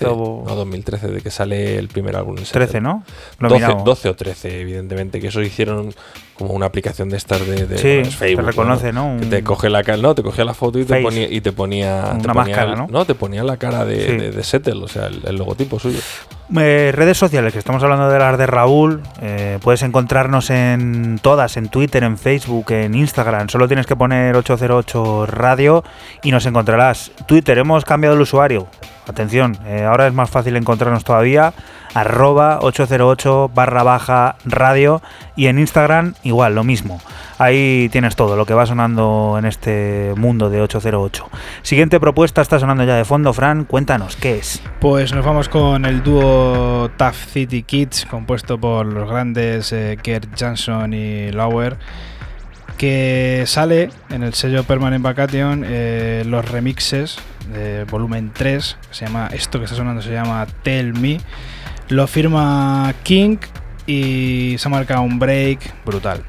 2013. o- No, 2013, de que sale el primer álbum. en 13, Seattle. ¿no? Lo 12, miramos. 12 o 13, evidentemente, que eso hicieron como una aplicación de estas de, de- Sí, es te Facebook, reconoce, ¿no? Que te coge la cara, no, te cogía la foto y te ponía y te ponía, te Una ponía máscara, el- ¿no? te ponía la cara de, Sí. de, de Settle, o sea, el, el logotipo suyo. Eh, redes sociales, que estamos hablando de las de Raúl, eh, puedes encontrarnos en todas, en Twitter, en Facebook, en Instagram, solo tienes que poner 808 Radio y nos encontrarás. Twitter, hemos cambiado el usuario, atención, eh, ahora es más fácil encontrarnos todavía, arroba 808 barra baja radio y en Instagram igual, lo mismo. Ahí tienes todo lo que va sonando en este mundo de 808. Siguiente propuesta está sonando ya de fondo, Fran, cuéntanos, ¿qué es? Pues nos vamos con el dúo Tough City Kids, compuesto por los grandes eh, Gert Jansson y Lauer, que sale en el sello Permanent Vacation eh, los remixes de volumen 3, que se llama, esto que está sonando se llama Tell Me, lo firma King y se ha marcado un break brutal.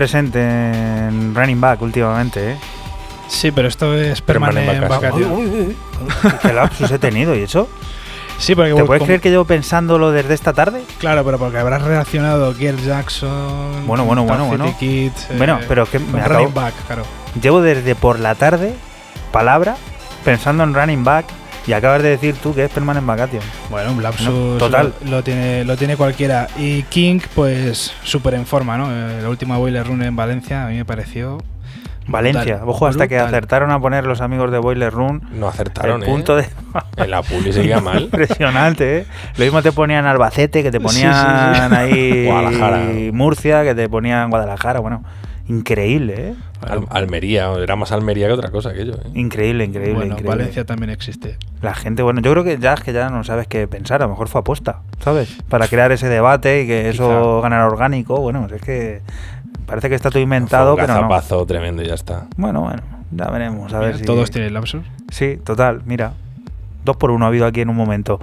Presente en Running Back últimamente, ¿eh? Sí, pero esto es Permanent Permanent Vacation. Vacation. ¿Qué lapsus he tenido y eso? Sí, porque ¿Te puedes como- creer que llevo pensándolo desde esta tarde? Claro, pero porque habrás relacionado Gert Jackson, Bueno, bueno, bueno, bueno. Kids, Bueno, eh, pero es que me Running acabo- Back, claro. Llevo desde por la tarde, palabra, pensando en Running Back Y acabas de decir tú que es Permanent Vacation. Bueno, un lapsus No, total. Lo, lo tiene, lo tiene cualquiera. Y King, pues súper en forma, ¿no? Eh, La última Boiler Run en Valencia a mí me pareció. Valencia. brutal, Ojo, hasta que acertaron a poner los amigos de Boiler Room No acertaron, el ¿eh? punto de. En la publi seguía mal. Impresionante, ¿eh? Lo mismo te ponían Albacete, que te Sí, sí, ponían sí. ahí Guadalajara. Murcia, que te ponían Guadalajara. Bueno, increíble, ¿eh? Al- Almería, era más Almería que otra cosa aquello, ¿eh? Increíble, increíble, bueno, increíble. Valencia también existe. La gente, bueno, yo creo que ya es que ya no sabes qué pensar, a lo mejor fue aposta, ¿sabes? Para crear ese debate y que eso Quizá. ganara orgánico, bueno, es que parece que está todo Fue inventado, un pero no. tremendo y ya está. Bueno, bueno, ya veremos, a ver si... Todos tienen lapsus. Sí, total, mira. Dos por uno ha habido aquí en un momento.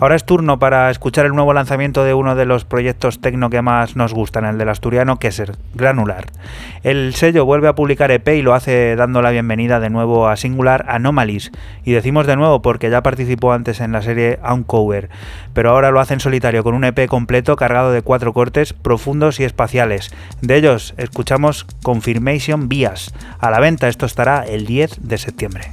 Ahora es turno para escuchar el nuevo lanzamiento de uno de los proyectos tecno que más nos gustan, el del asturiano Kesser, Granular. El sello vuelve a publicar EP y lo hace dando la bienvenida de nuevo a Singular Anomalies. Y decimos de nuevo porque ya participó antes en la serie Uncover, pero ahora lo hace en solitario con un EP completo cargado de cuatro cortes profundos y espaciales. De ellos escuchamos Confirmation Bias. A la venta esto estará el 10 de septiembre.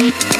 Thank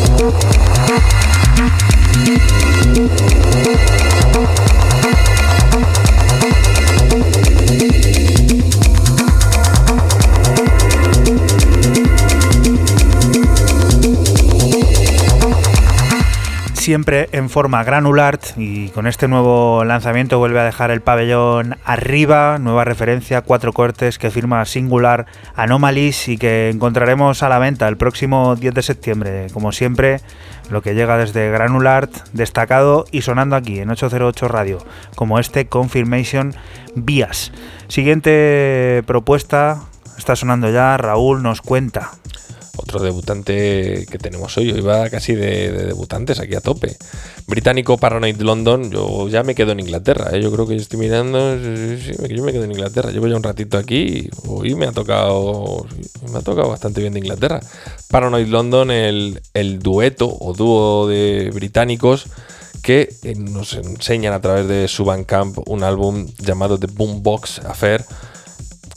Thank you. Siempre en forma granular y con este nuevo lanzamiento vuelve a dejar el pabellón arriba, nueva referencia, cuatro cortes que firma Singular Anomalies y que encontraremos a la venta el próximo 10 de septiembre. Como siempre, lo que llega desde Granular, destacado y sonando aquí en 808 Radio, como este Confirmation Bias. Siguiente propuesta, está sonando ya, Raúl nos cuenta. Otro debutante que tenemos hoy, hoy va casi de, de debutantes aquí a tope. Británico Paranoid London, yo ya me quedo en Inglaterra, ¿eh? yo creo que estoy mirando, sí, yo me quedo en Inglaterra, llevo ya un ratito aquí hoy me ha tocado, me ha tocado bastante bien de Inglaterra. Paranoid London, el, el dueto o dúo de británicos que eh, nos enseñan a través de su Bandcamp un álbum llamado The Boombox Affair,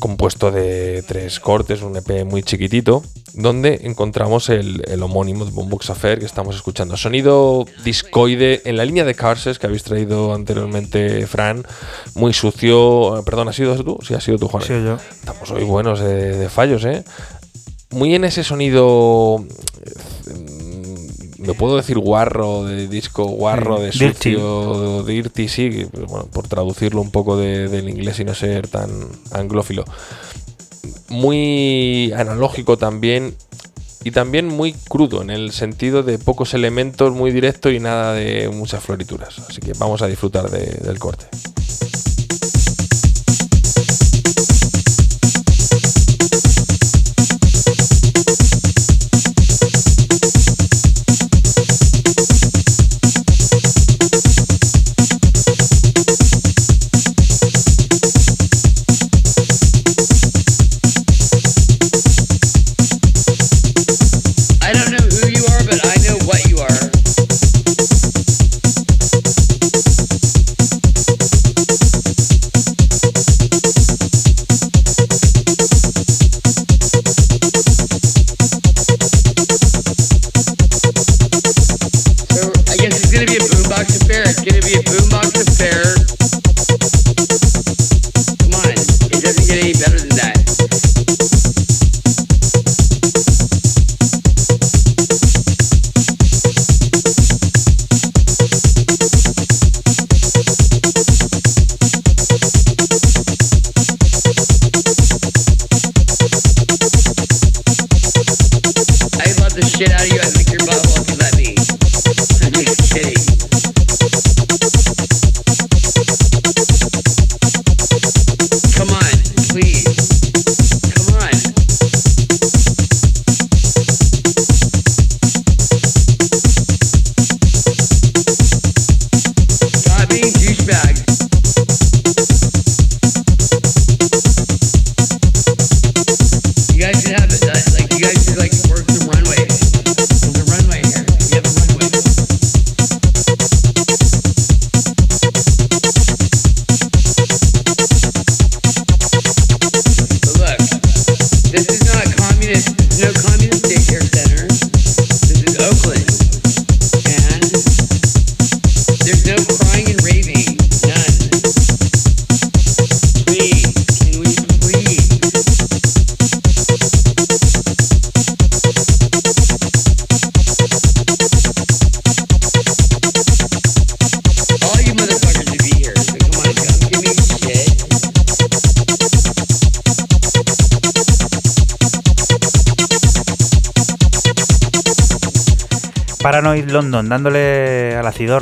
compuesto de tres cortes, un EP muy chiquitito, donde encontramos el, el homónimo de Boombox Affair que estamos escuchando. Sonido discoide en la línea de Carses que habéis traído anteriormente, Fran, muy sucio. Eh, Perdón, ¿has sido tú? Sí, ha sido tú, Juan. Sí, yo. Estamos hoy buenos de, de fallos, ¿eh? Muy en ese sonido. Me puedo decir guarro, de disco guarro, de Sí, dirty. sucio, dirty, sí, bueno, por traducirlo un poco de- del inglés y no ser tan anglófilo. Muy analógico también, y también muy crudo, en el sentido de pocos elementos, muy directo y nada de muchas florituras. Así que vamos a disfrutar de- del corte.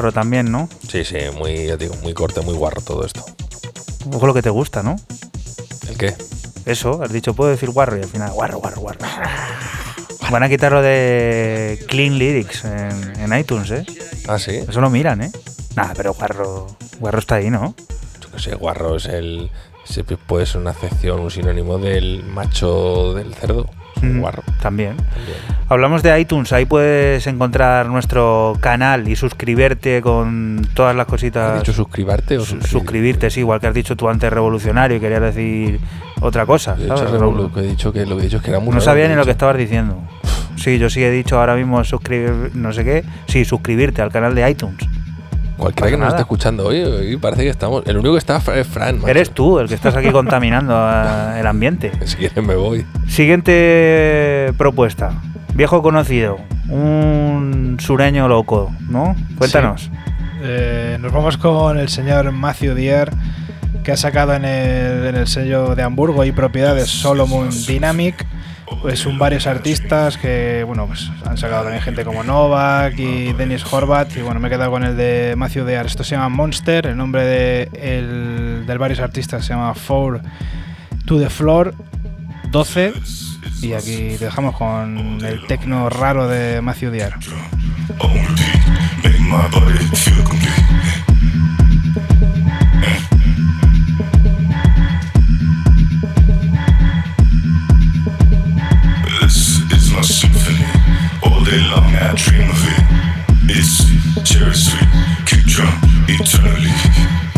Acidorro también, ¿no? Sí, sí, muy, ya digo, muy corte, muy guarro todo esto. Ojo lo que te gusta, ¿no? ¿El qué? Eso, has dicho, puedo decir guarro y al final, guarro, guarro, guarro. Van a quitarlo de Clean Lyrics en, en iTunes, ¿eh? Ah, sí. Eso lo miran, ¿eh? Nada, pero guarro, guarro está ahí, ¿no? Yo qué sé, guarro es el. se- puede ser una acepción, un sinónimo del macho del cerdo. Mm, guarro. También. También. Hablamos de iTunes, ahí puedes encontrar nuestro canal y suscribirte con todas las ¿Has cositas. dicho suscribarte o Su- suscribirte? suscribirte, sí, igual que has dicho tú antes revolucionario y querías decir otra cosa. He dicho ¿sabes? revolu- que he dicho que lo que he dicho es que era muy No raro sabía ni lo que estabas diciendo. Sí, yo sí he dicho ahora mismo suscribir, no sé qué. Sí, suscribirte al canal de iTunes. Cualquiera que nos nada. esté escuchando hoy, hoy parece que estamos. El único que está es Fran. macho. Eres tú el que estás aquí contaminando a- el ambiente. Si quieres me voy. Siguiente propuesta. Viejo conocido. Un sureño loco, ¿no? Cuéntanos. Eh, nos vamos con el señor Matthew Dier, que ha sacado en el, sello de Hamburgo y propiedades Solomon Dynamic. Pues un varios artistas que, bueno, pues han sacado también gente como Novak y Dennis Horvat. Y bueno, me he quedado con el de Matthew Dier. Esto se llama Monster. El nombre de el, del varios artistas se llama Four to the Floor 12. Y aquí te dejamos con el tecno raro de Matthew I dream of it. It's cherry sweet, keep drunk eternally.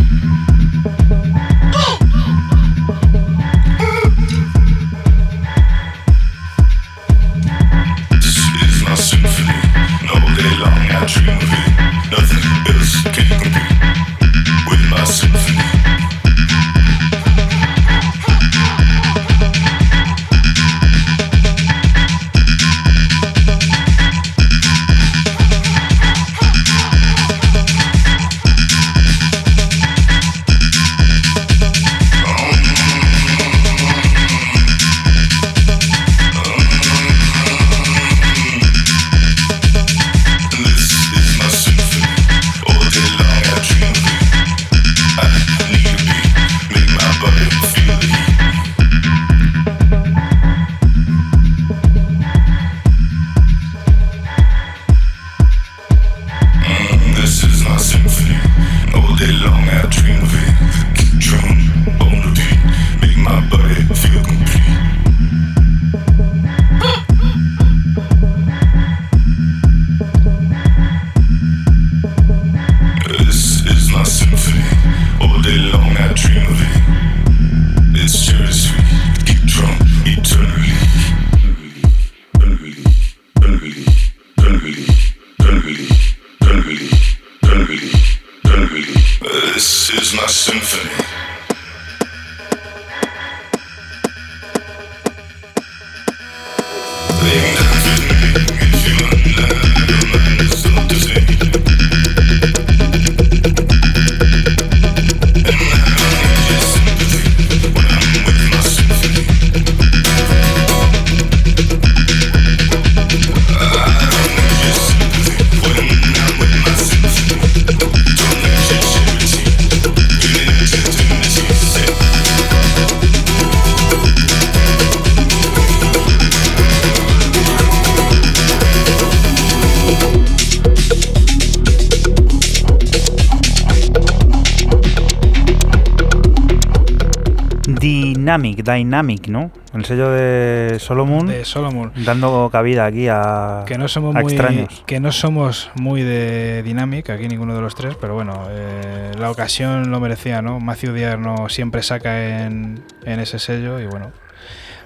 Dynamic, ¿no? El sello de Solomon De Solomon. dando cabida aquí a, Que no somos a muy extraños. que no somos muy de Dynamic, aquí ninguno de los tres, pero bueno, eh, la ocasión lo merecía, ¿no? Matthew Diar no siempre saca en, en ese sello y bueno,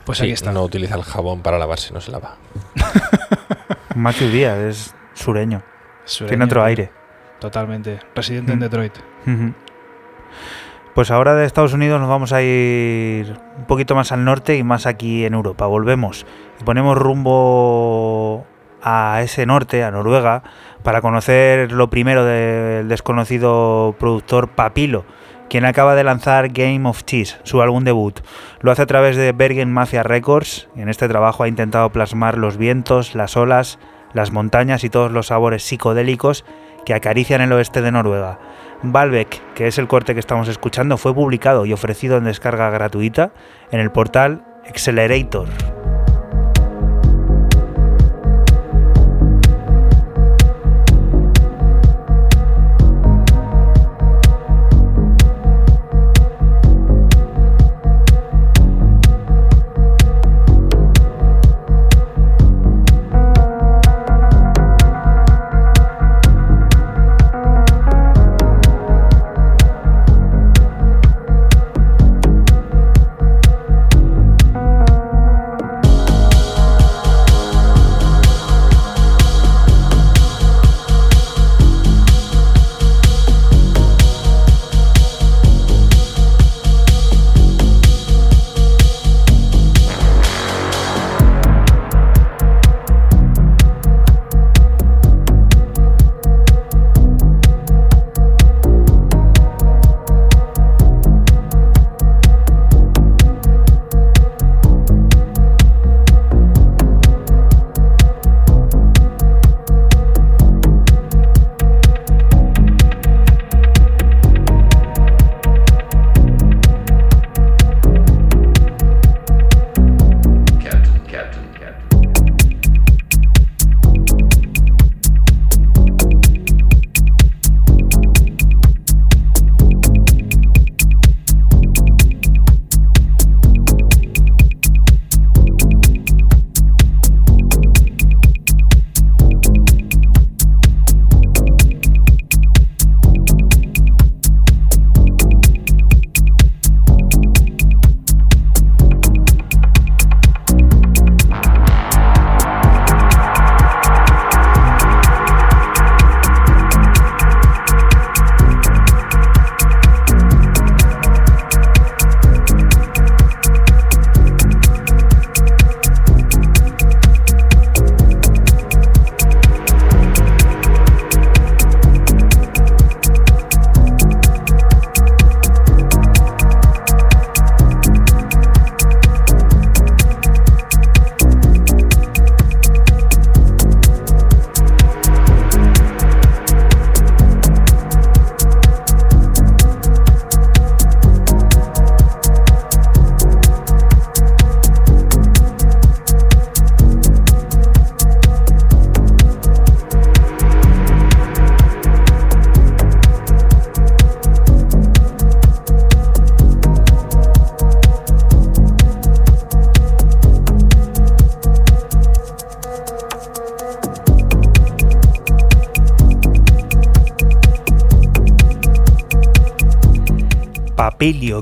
pues Sí, aquí está. No utiliza el jabón para lavarse, no se lava. Matthew Díaz es sureño. Sureño, Tiene otro aire. Totalmente. Residente en Mm. Detroit. Pues ahora de Estados Unidos nos vamos a ir un poquito más al norte y más aquí en Europa. Volvemos y ponemos rumbo a ese norte, a Noruega, para conocer lo primero del desconocido productor Papilo, quien acaba de lanzar Game of Cheese, su álbum debut. Lo hace a través de Bergen Mafia Records en este trabajo ha intentado plasmar los vientos, las olas, las montañas y todos los sabores psicodélicos que acarician el oeste de Noruega. Valbeck, que es el corte que estamos escuchando, fue publicado y ofrecido en descarga gratuita en el portal Accelerator.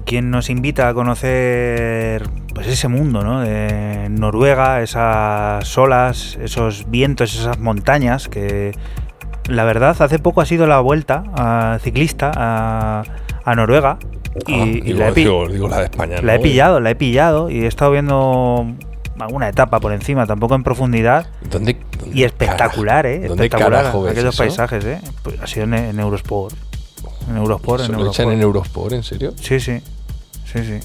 Quien nos invita a conocer pues ese mundo, ¿no? De Noruega, esas olas, esos vientos, esas montañas que la verdad hace poco ha sido la vuelta a ciclista a, a Noruega y, Ah, y la, he, digo- digo la de España. la he pillado, la he pillado y he estado viendo alguna etapa por encima, tampoco en profundidad ¿Dónde, dónde y espectacular, carajo- ¿eh? ¿Dónde Espectacular aquellos eso? paisajes, ¿eh? Pues ha sido en, en Eurosport. En Eurosport, ¿Eso en lo echan en Eurosport, en serio? Sí, sí. Sí, sí.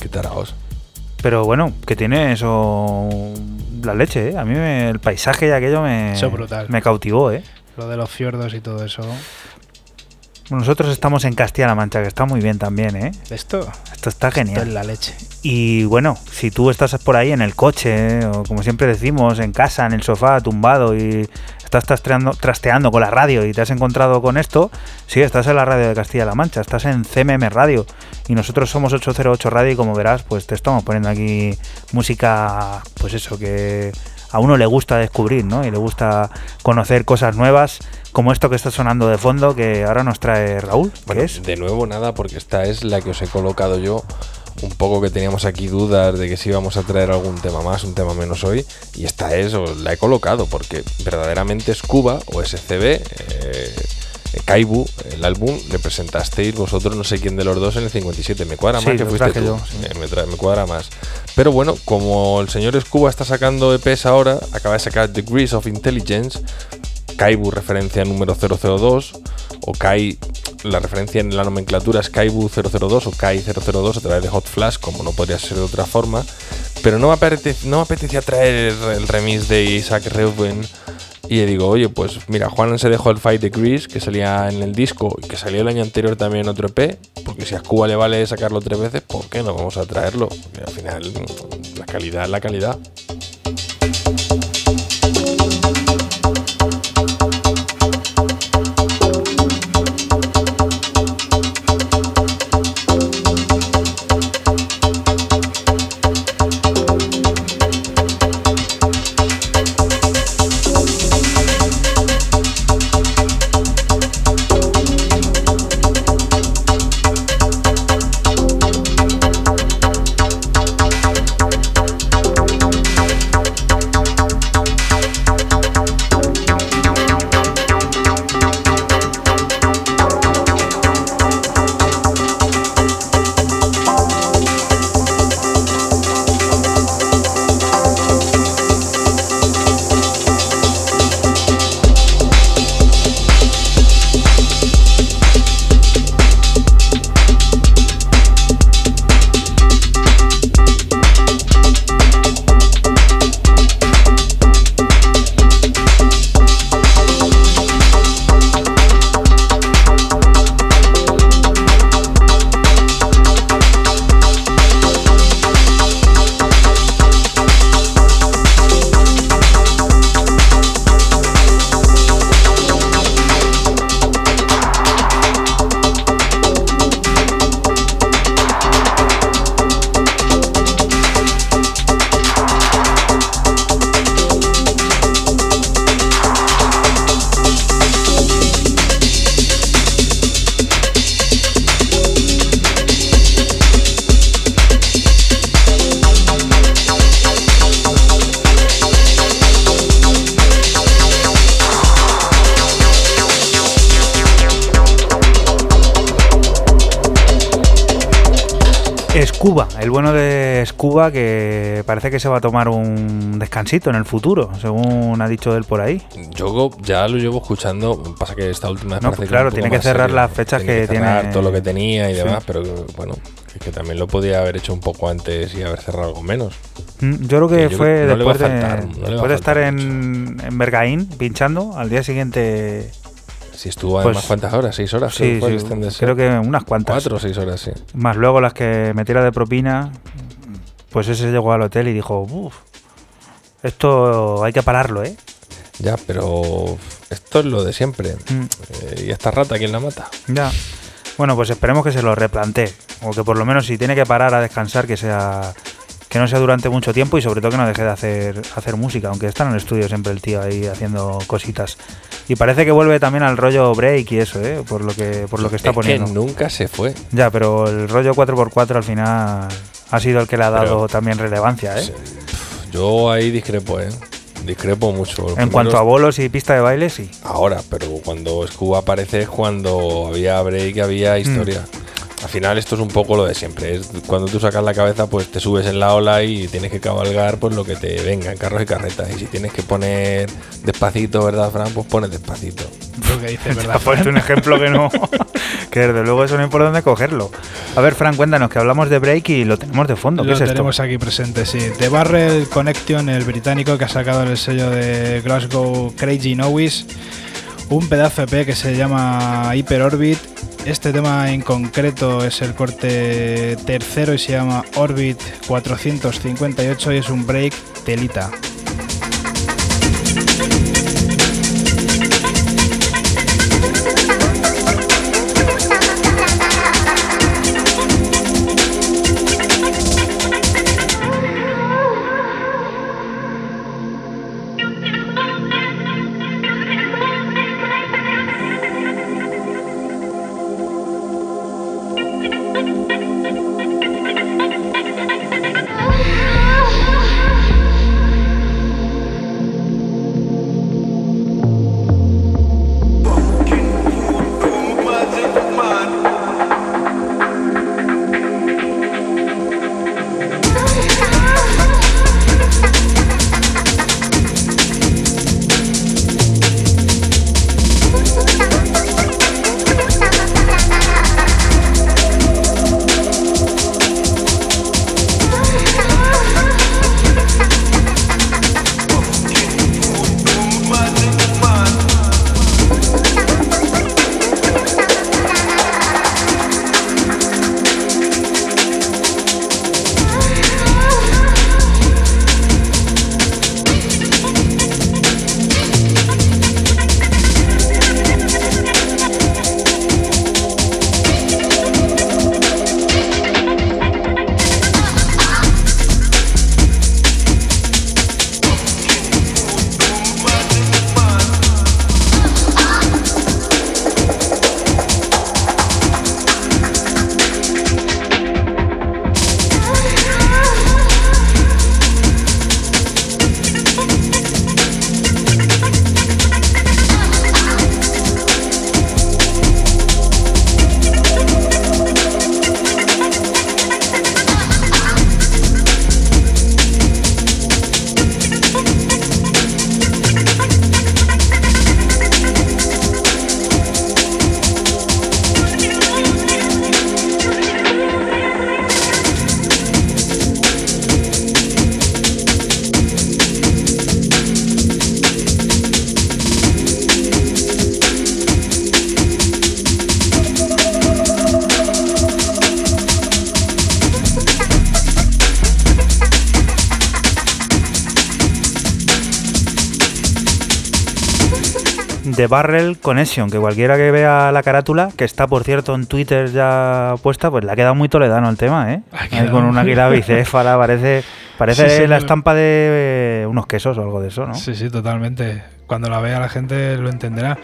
Qué taraos. Pero bueno, que tiene eso. La leche, ¿eh? A mí me- el paisaje y aquello me, Eso brutal. me cautivó, ¿eh? Lo de los fiordos y todo eso. Nosotros estamos en Castilla-La Mancha, que está muy bien también, ¿eh? Esto, Esto está esto es genial. la leche. Y bueno, si tú estás por ahí en el coche, ¿eh? o como siempre decimos, en casa, en el sofá, tumbado y estás trasteando, trasteando con la radio y te has encontrado con esto, sí, estás en la radio de Castilla-La Mancha, estás en CMM Radio y nosotros somos 808 Radio y como verás, pues te estamos poniendo aquí música, pues eso, que a uno le gusta descubrir, ¿no? Y le gusta conocer cosas nuevas, como esto que está sonando de fondo, que ahora nos trae Raúl, ¿qué Bueno, es? de nuevo nada, porque esta es la que os he colocado yo. Un poco que teníamos aquí dudas de que si íbamos a traer algún tema más, un tema menos hoy. Y esta es, os la he colocado, porque verdaderamente es Cuba o SCB. Eh, Kaibu, el álbum, le presentasteis vosotros no sé quién de los dos en el 57. Me cuadra Sí, más que fuiste tú. yo, sí. Eh, me, me cuadra más. Pero bueno, como el señor Scuba está sacando EPs ahora, acaba de sacar Degrees of Intelligence, Kaibu referencia número 002 o Kai la referencia en la nomenclatura es Kaibu 002 o Kai 002 a través de Hot Flash como no podría ser de otra forma pero no me, apetec- no apetecía traer el remix de Isaac Reuben y le digo oye pues mira Juan se dejó el Fight Degrees que salía en el disco y que salió el año anterior también en otro EP porque si a Cuba le vale sacarlo tres veces ¿por qué no vamos a traerlo? Al final la calidad es la calidad Scuba, el bueno de Scuba que parece que se va a tomar un descansito en el futuro, según ha dicho él por ahí. Yo ya lo llevo escuchando, pasa que esta última vez No, pues que claro, tiene que cerrar serio. las fechas Tiene que cerrar tiene. todo lo que tenía y Sí. demás, pero bueno, que, que también lo podía haber hecho un poco antes y haber cerrado algo menos. Mm, Yo creo que Que yo fue que no después, de, no después de estar en, en Bergaín pinchando, al día siguiente. Si estuvo Pues- además cuántas horas, seis horas, Sí, sí, creo que unas cuantas. Cuatro o seis horas, sí. Más luego las que metiera de propina, pues ese llegó al hotel y dijo, uff, esto hay que pararlo, ¿eh? Ya, pero esto es lo de siempre. Mm. Eh, ¿Y esta rata quién la mata? Ya. Bueno, pues esperemos que se lo replantee. O que por lo menos si tiene que parar a descansar, que sea. Que no sea durante mucho tiempo y sobre todo que no deje de hacer, hacer música, aunque está en el estudio siempre el tío ahí haciendo cositas. Y parece que vuelve también al rollo break y eso, ¿eh? Por lo que, por lo que está es poniendo. que nunca se fue. Ya, pero el rollo 4x4 al final ha sido el que le ha dado Pero- también relevancia, ¿eh? Sí. Yo ahí discrepo, ¿eh? Discrepo mucho. Los En cuanto a bolos y pista de baile, sí. Ahora, pero cuando Scuba aparece es cuando había break, había historia. Al final esto es un poco lo de siempre. Es cuando tú sacas la cabeza, pues te subes en la ola y tienes que cabalgar pues lo que te venga en carros y carretas. Y si tienes que poner despacito, ¿verdad, Fran? Pues pones despacito. Lo que dice, Te ¿verdad? un ejemplo que no. que desde luego eso no hay por dónde cogerlo. A ver, Fran, cuéntanos que hablamos de break y lo tenemos de fondo. ¿Qué Lo es esto? tenemos aquí presente, sí. The Barrel Connection, el británico que ha sacado el sello de Glasgow Crazy Noise, un pedazo EP que se llama Hyper Orbit Este tema en concreto es el corte tercero y se llama Orbit 458 y es un break telita. The Barrel Connection, que cualquiera que vea la carátula, que está por cierto en Twitter ya puesta, pues le ha quedado muy toledano el tema, ¿eh? Ahí con una águila bicéfala, parece, parece Sí, sí, la estampa de eh, unos quesos o algo de eso, ¿no? Sí, sí, totalmente. Cuando la vea la gente lo entenderá.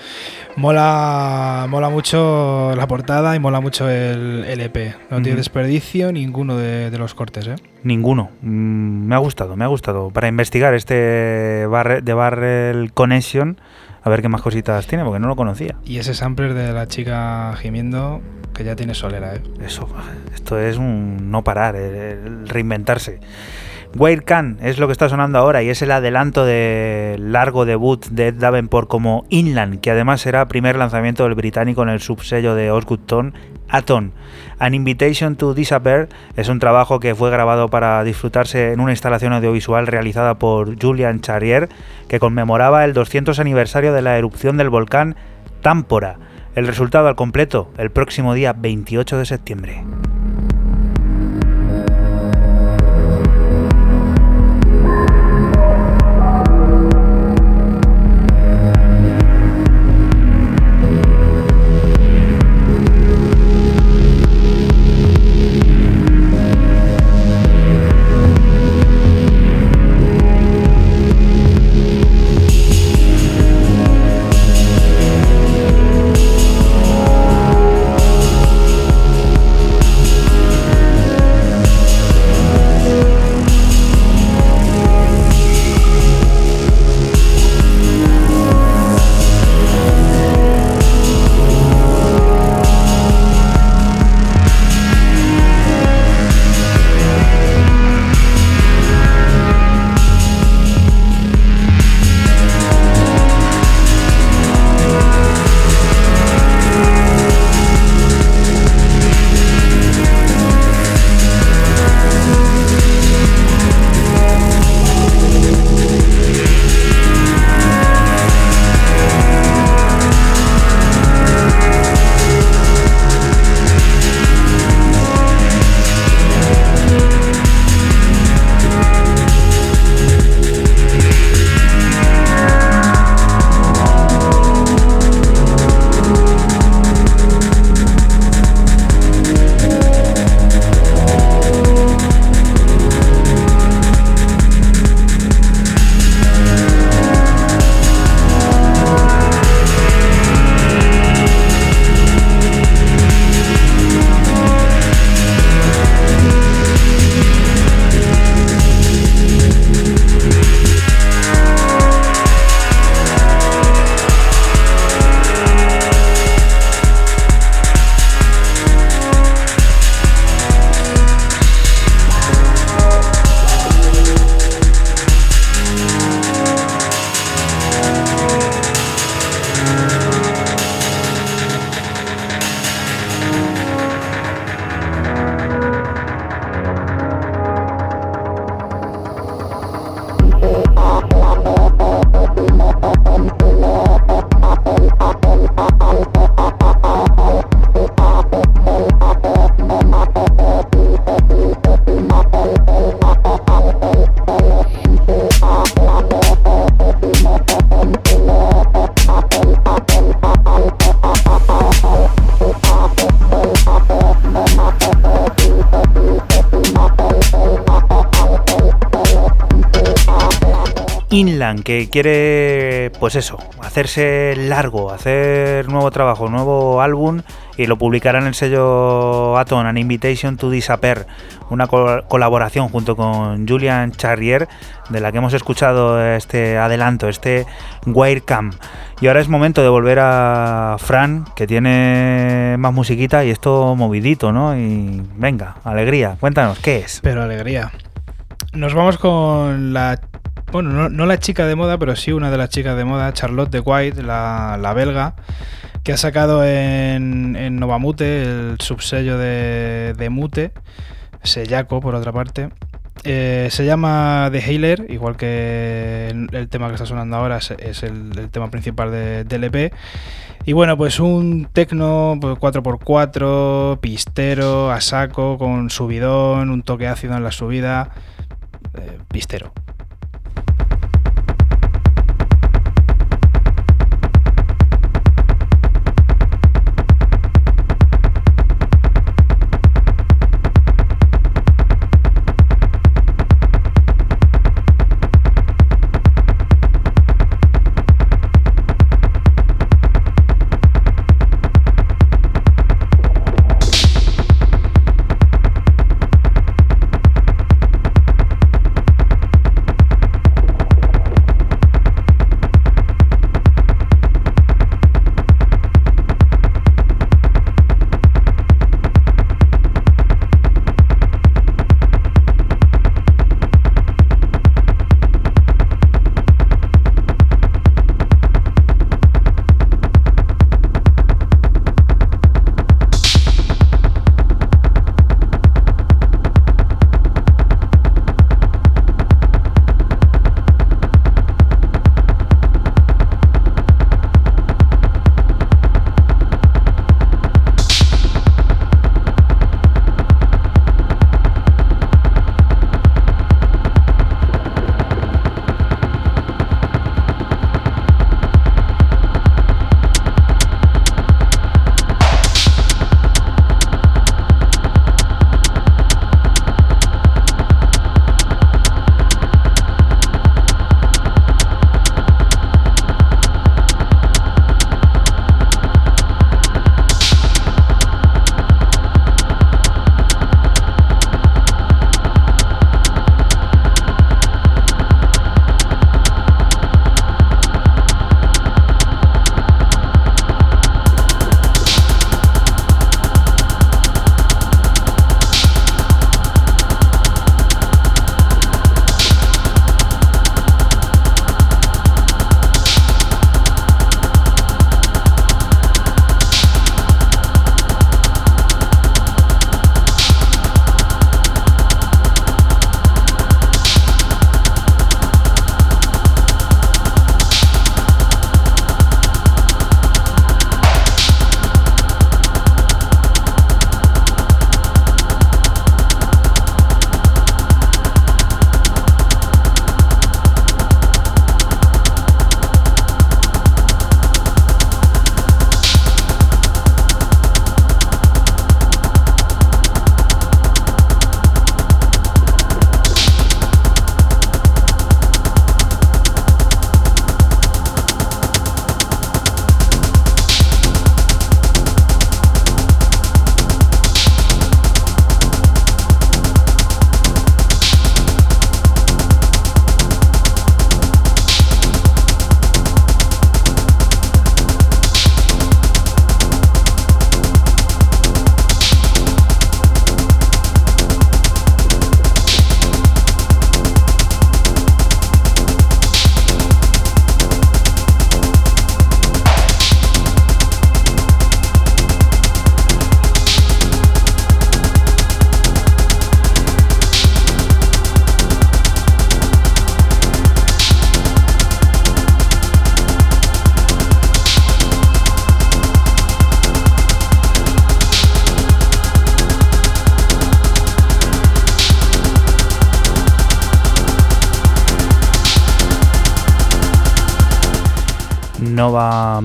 Mola, mola mucho la portada y mola mucho el LP. No tiene desperdicio ninguno de, de los cortes, ¿eh? Ninguno. Mm, me ha gustado, me ha gustado. Para investigar este barre, The Barrel Connection, a ver qué más cositas tiene, porque no lo conocía. Y ese sampler de la chica gimiendo que ya tiene solera, ¿eh? Eso, esto es un no parar, el, el reinventarse. Where Can es lo que está sonando ahora y es el adelanto del largo debut de Ed Davenport como Inland, que además será primer lanzamiento del británico en el subsello de Osgood Tone, Aton. An Invitation to Disappear es un trabajo que fue grabado para disfrutarse en una instalación audiovisual realizada por Julian Charrier, que conmemoraba el 200 aniversario de la erupción del volcán Támpora. El resultado al completo el próximo día 28 de septiembre. Que quiere, pues eso, hacerse largo, hacer nuevo trabajo, nuevo álbum y lo publicará en el sello Atom, An Invitation to Disappear, una col- colaboración junto con Julian Charrier, de la que hemos escuchado este adelanto, este Wirecam. Y ahora es momento de volver a Fran, que tiene más musiquita y esto movidito, ¿no? Y venga, alegría, cuéntanos, ¿qué es? Pero alegría. Nos vamos con la. Bueno, no, la chica de moda, pero sí una de las chicas de moda, Charlotte de White, la, la belga, que ha sacado en, en Novamute, el subsello de, de Mute, Sellaco por otra parte. Eh, se llama The Hailer, igual que el, tema que está sonando ahora es, el, tema principal de- del EP. Y bueno, pues un tecno pues, 4x4, pistero, a saco, con subidón, un toque ácido en la subida. eh, pistero.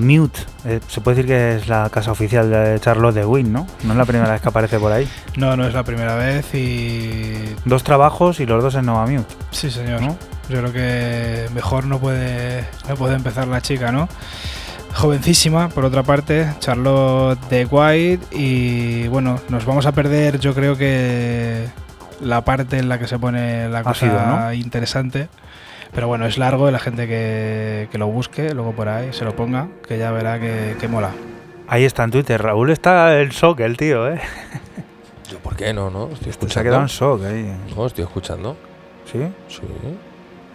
Mute. Eh, se puede decir que es la casa oficial de Charlotte de Win, ¿no? No es la primera vez que aparece por ahí. No, no es la primera vez y. Dos trabajos y los dos en Nova Mute. Sí, señor. ¿No? Yo creo que mejor no puede, no puede empezar la chica, ¿no? Jovencísima, por otra parte, Charlotte de White. Y bueno, nos vamos a perder, yo creo que la parte en la que se pone la cosa Ácido, ¿no? interesante. Pero bueno, es largo y la gente que, que lo busque, luego por ahí se lo ponga, que ya verá que, que mola. Ahí está en Twitter. Raúl está en shock, el tío, ¿eh? Yo, ¿por qué no? no? Estoy escuchando. Se ha quedado en shock ahí. No, estoy escuchando. ¿Sí? Sí.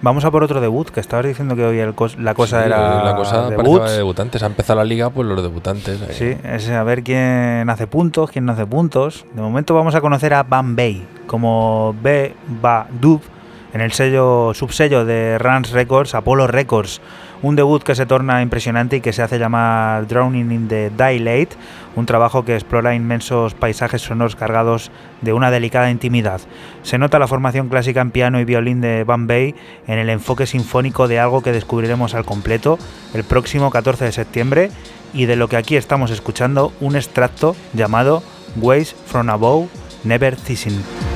Vamos a por otro debut, que estabas diciendo que hoy el cos- la cosa Sí, era La cosa debuts. de debutantes. Ha empezado la liga, pues los debutantes. ahí. Sí, es a ver quién hace puntos, quién no hace puntos. De momento vamos a conocer a Van Bay como B. Ba Dub en el sello subsello de Rans Records, Apollo Records. Un debut que se torna impresionante y que se hace llamar Drowning in the Daylight, un trabajo que explora inmensos paisajes sonoros cargados de una delicada intimidad. Se nota la formación clásica en piano y violín de Van Bay en el enfoque sinfónico de algo que descubriremos al completo el próximo 14 de septiembre y de lo que aquí estamos escuchando un extracto llamado Ways from Above Never Ceasing.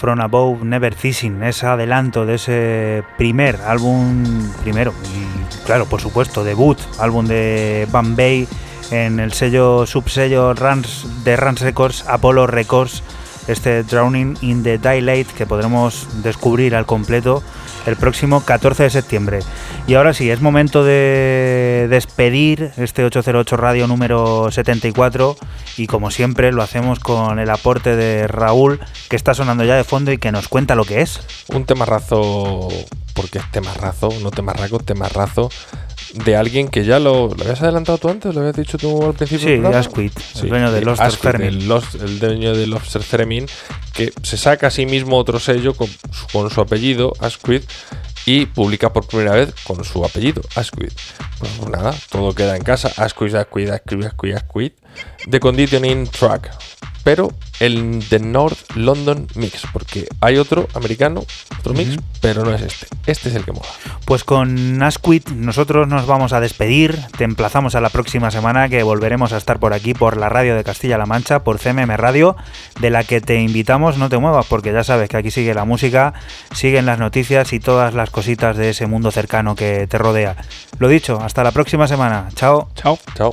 From Above Never Ceasing, ese adelanto de ese primer álbum, primero, y claro, por supuesto, debut, álbum de Bombay en el sello, subsello Rans, de Rans Records, Apollo Records, este Drowning in the Daylight que podremos descubrir al completo el próximo 14 de septiembre. Y ahora sí, es momento de despedir este 808 Radio número 74 y como siempre lo hacemos con el aporte de Raúl que está sonando ya de fondo y que nos cuenta lo que es. Un temarrazo, porque es temarrazo, no temarraco, temarrazo, de alguien que ya lo, lo habías adelantado tú antes, lo habías dicho tú al principio. Sí? Asquith, el dueño de Asquith, Fermin. El, Lost- el dueño de Lobster Theremin, que se saca a sí mismo otro sello con, su- con su apellido, Asquith, y publica por primera vez con su apellido, Asquith. Pues nada, todo queda en casa, Asquith, Asquith, Asquith, Asquith, Asquith, The Conditioning Track. Pero el de North London Mix, porque hay otro americano, otro mix, pero no es este. Este es el que mola. Pues con Asquith nosotros nos vamos a despedir. Te emplazamos a la próxima semana que volveremos a estar por aquí por la radio de Castilla-La Mancha, por CMM Radio, de la que te invitamos, no te muevas porque ya sabes que aquí sigue la música, siguen las noticias y todas las cositas de ese mundo cercano que te rodea. Lo dicho, hasta la próxima semana. Chao. Chao. Chao.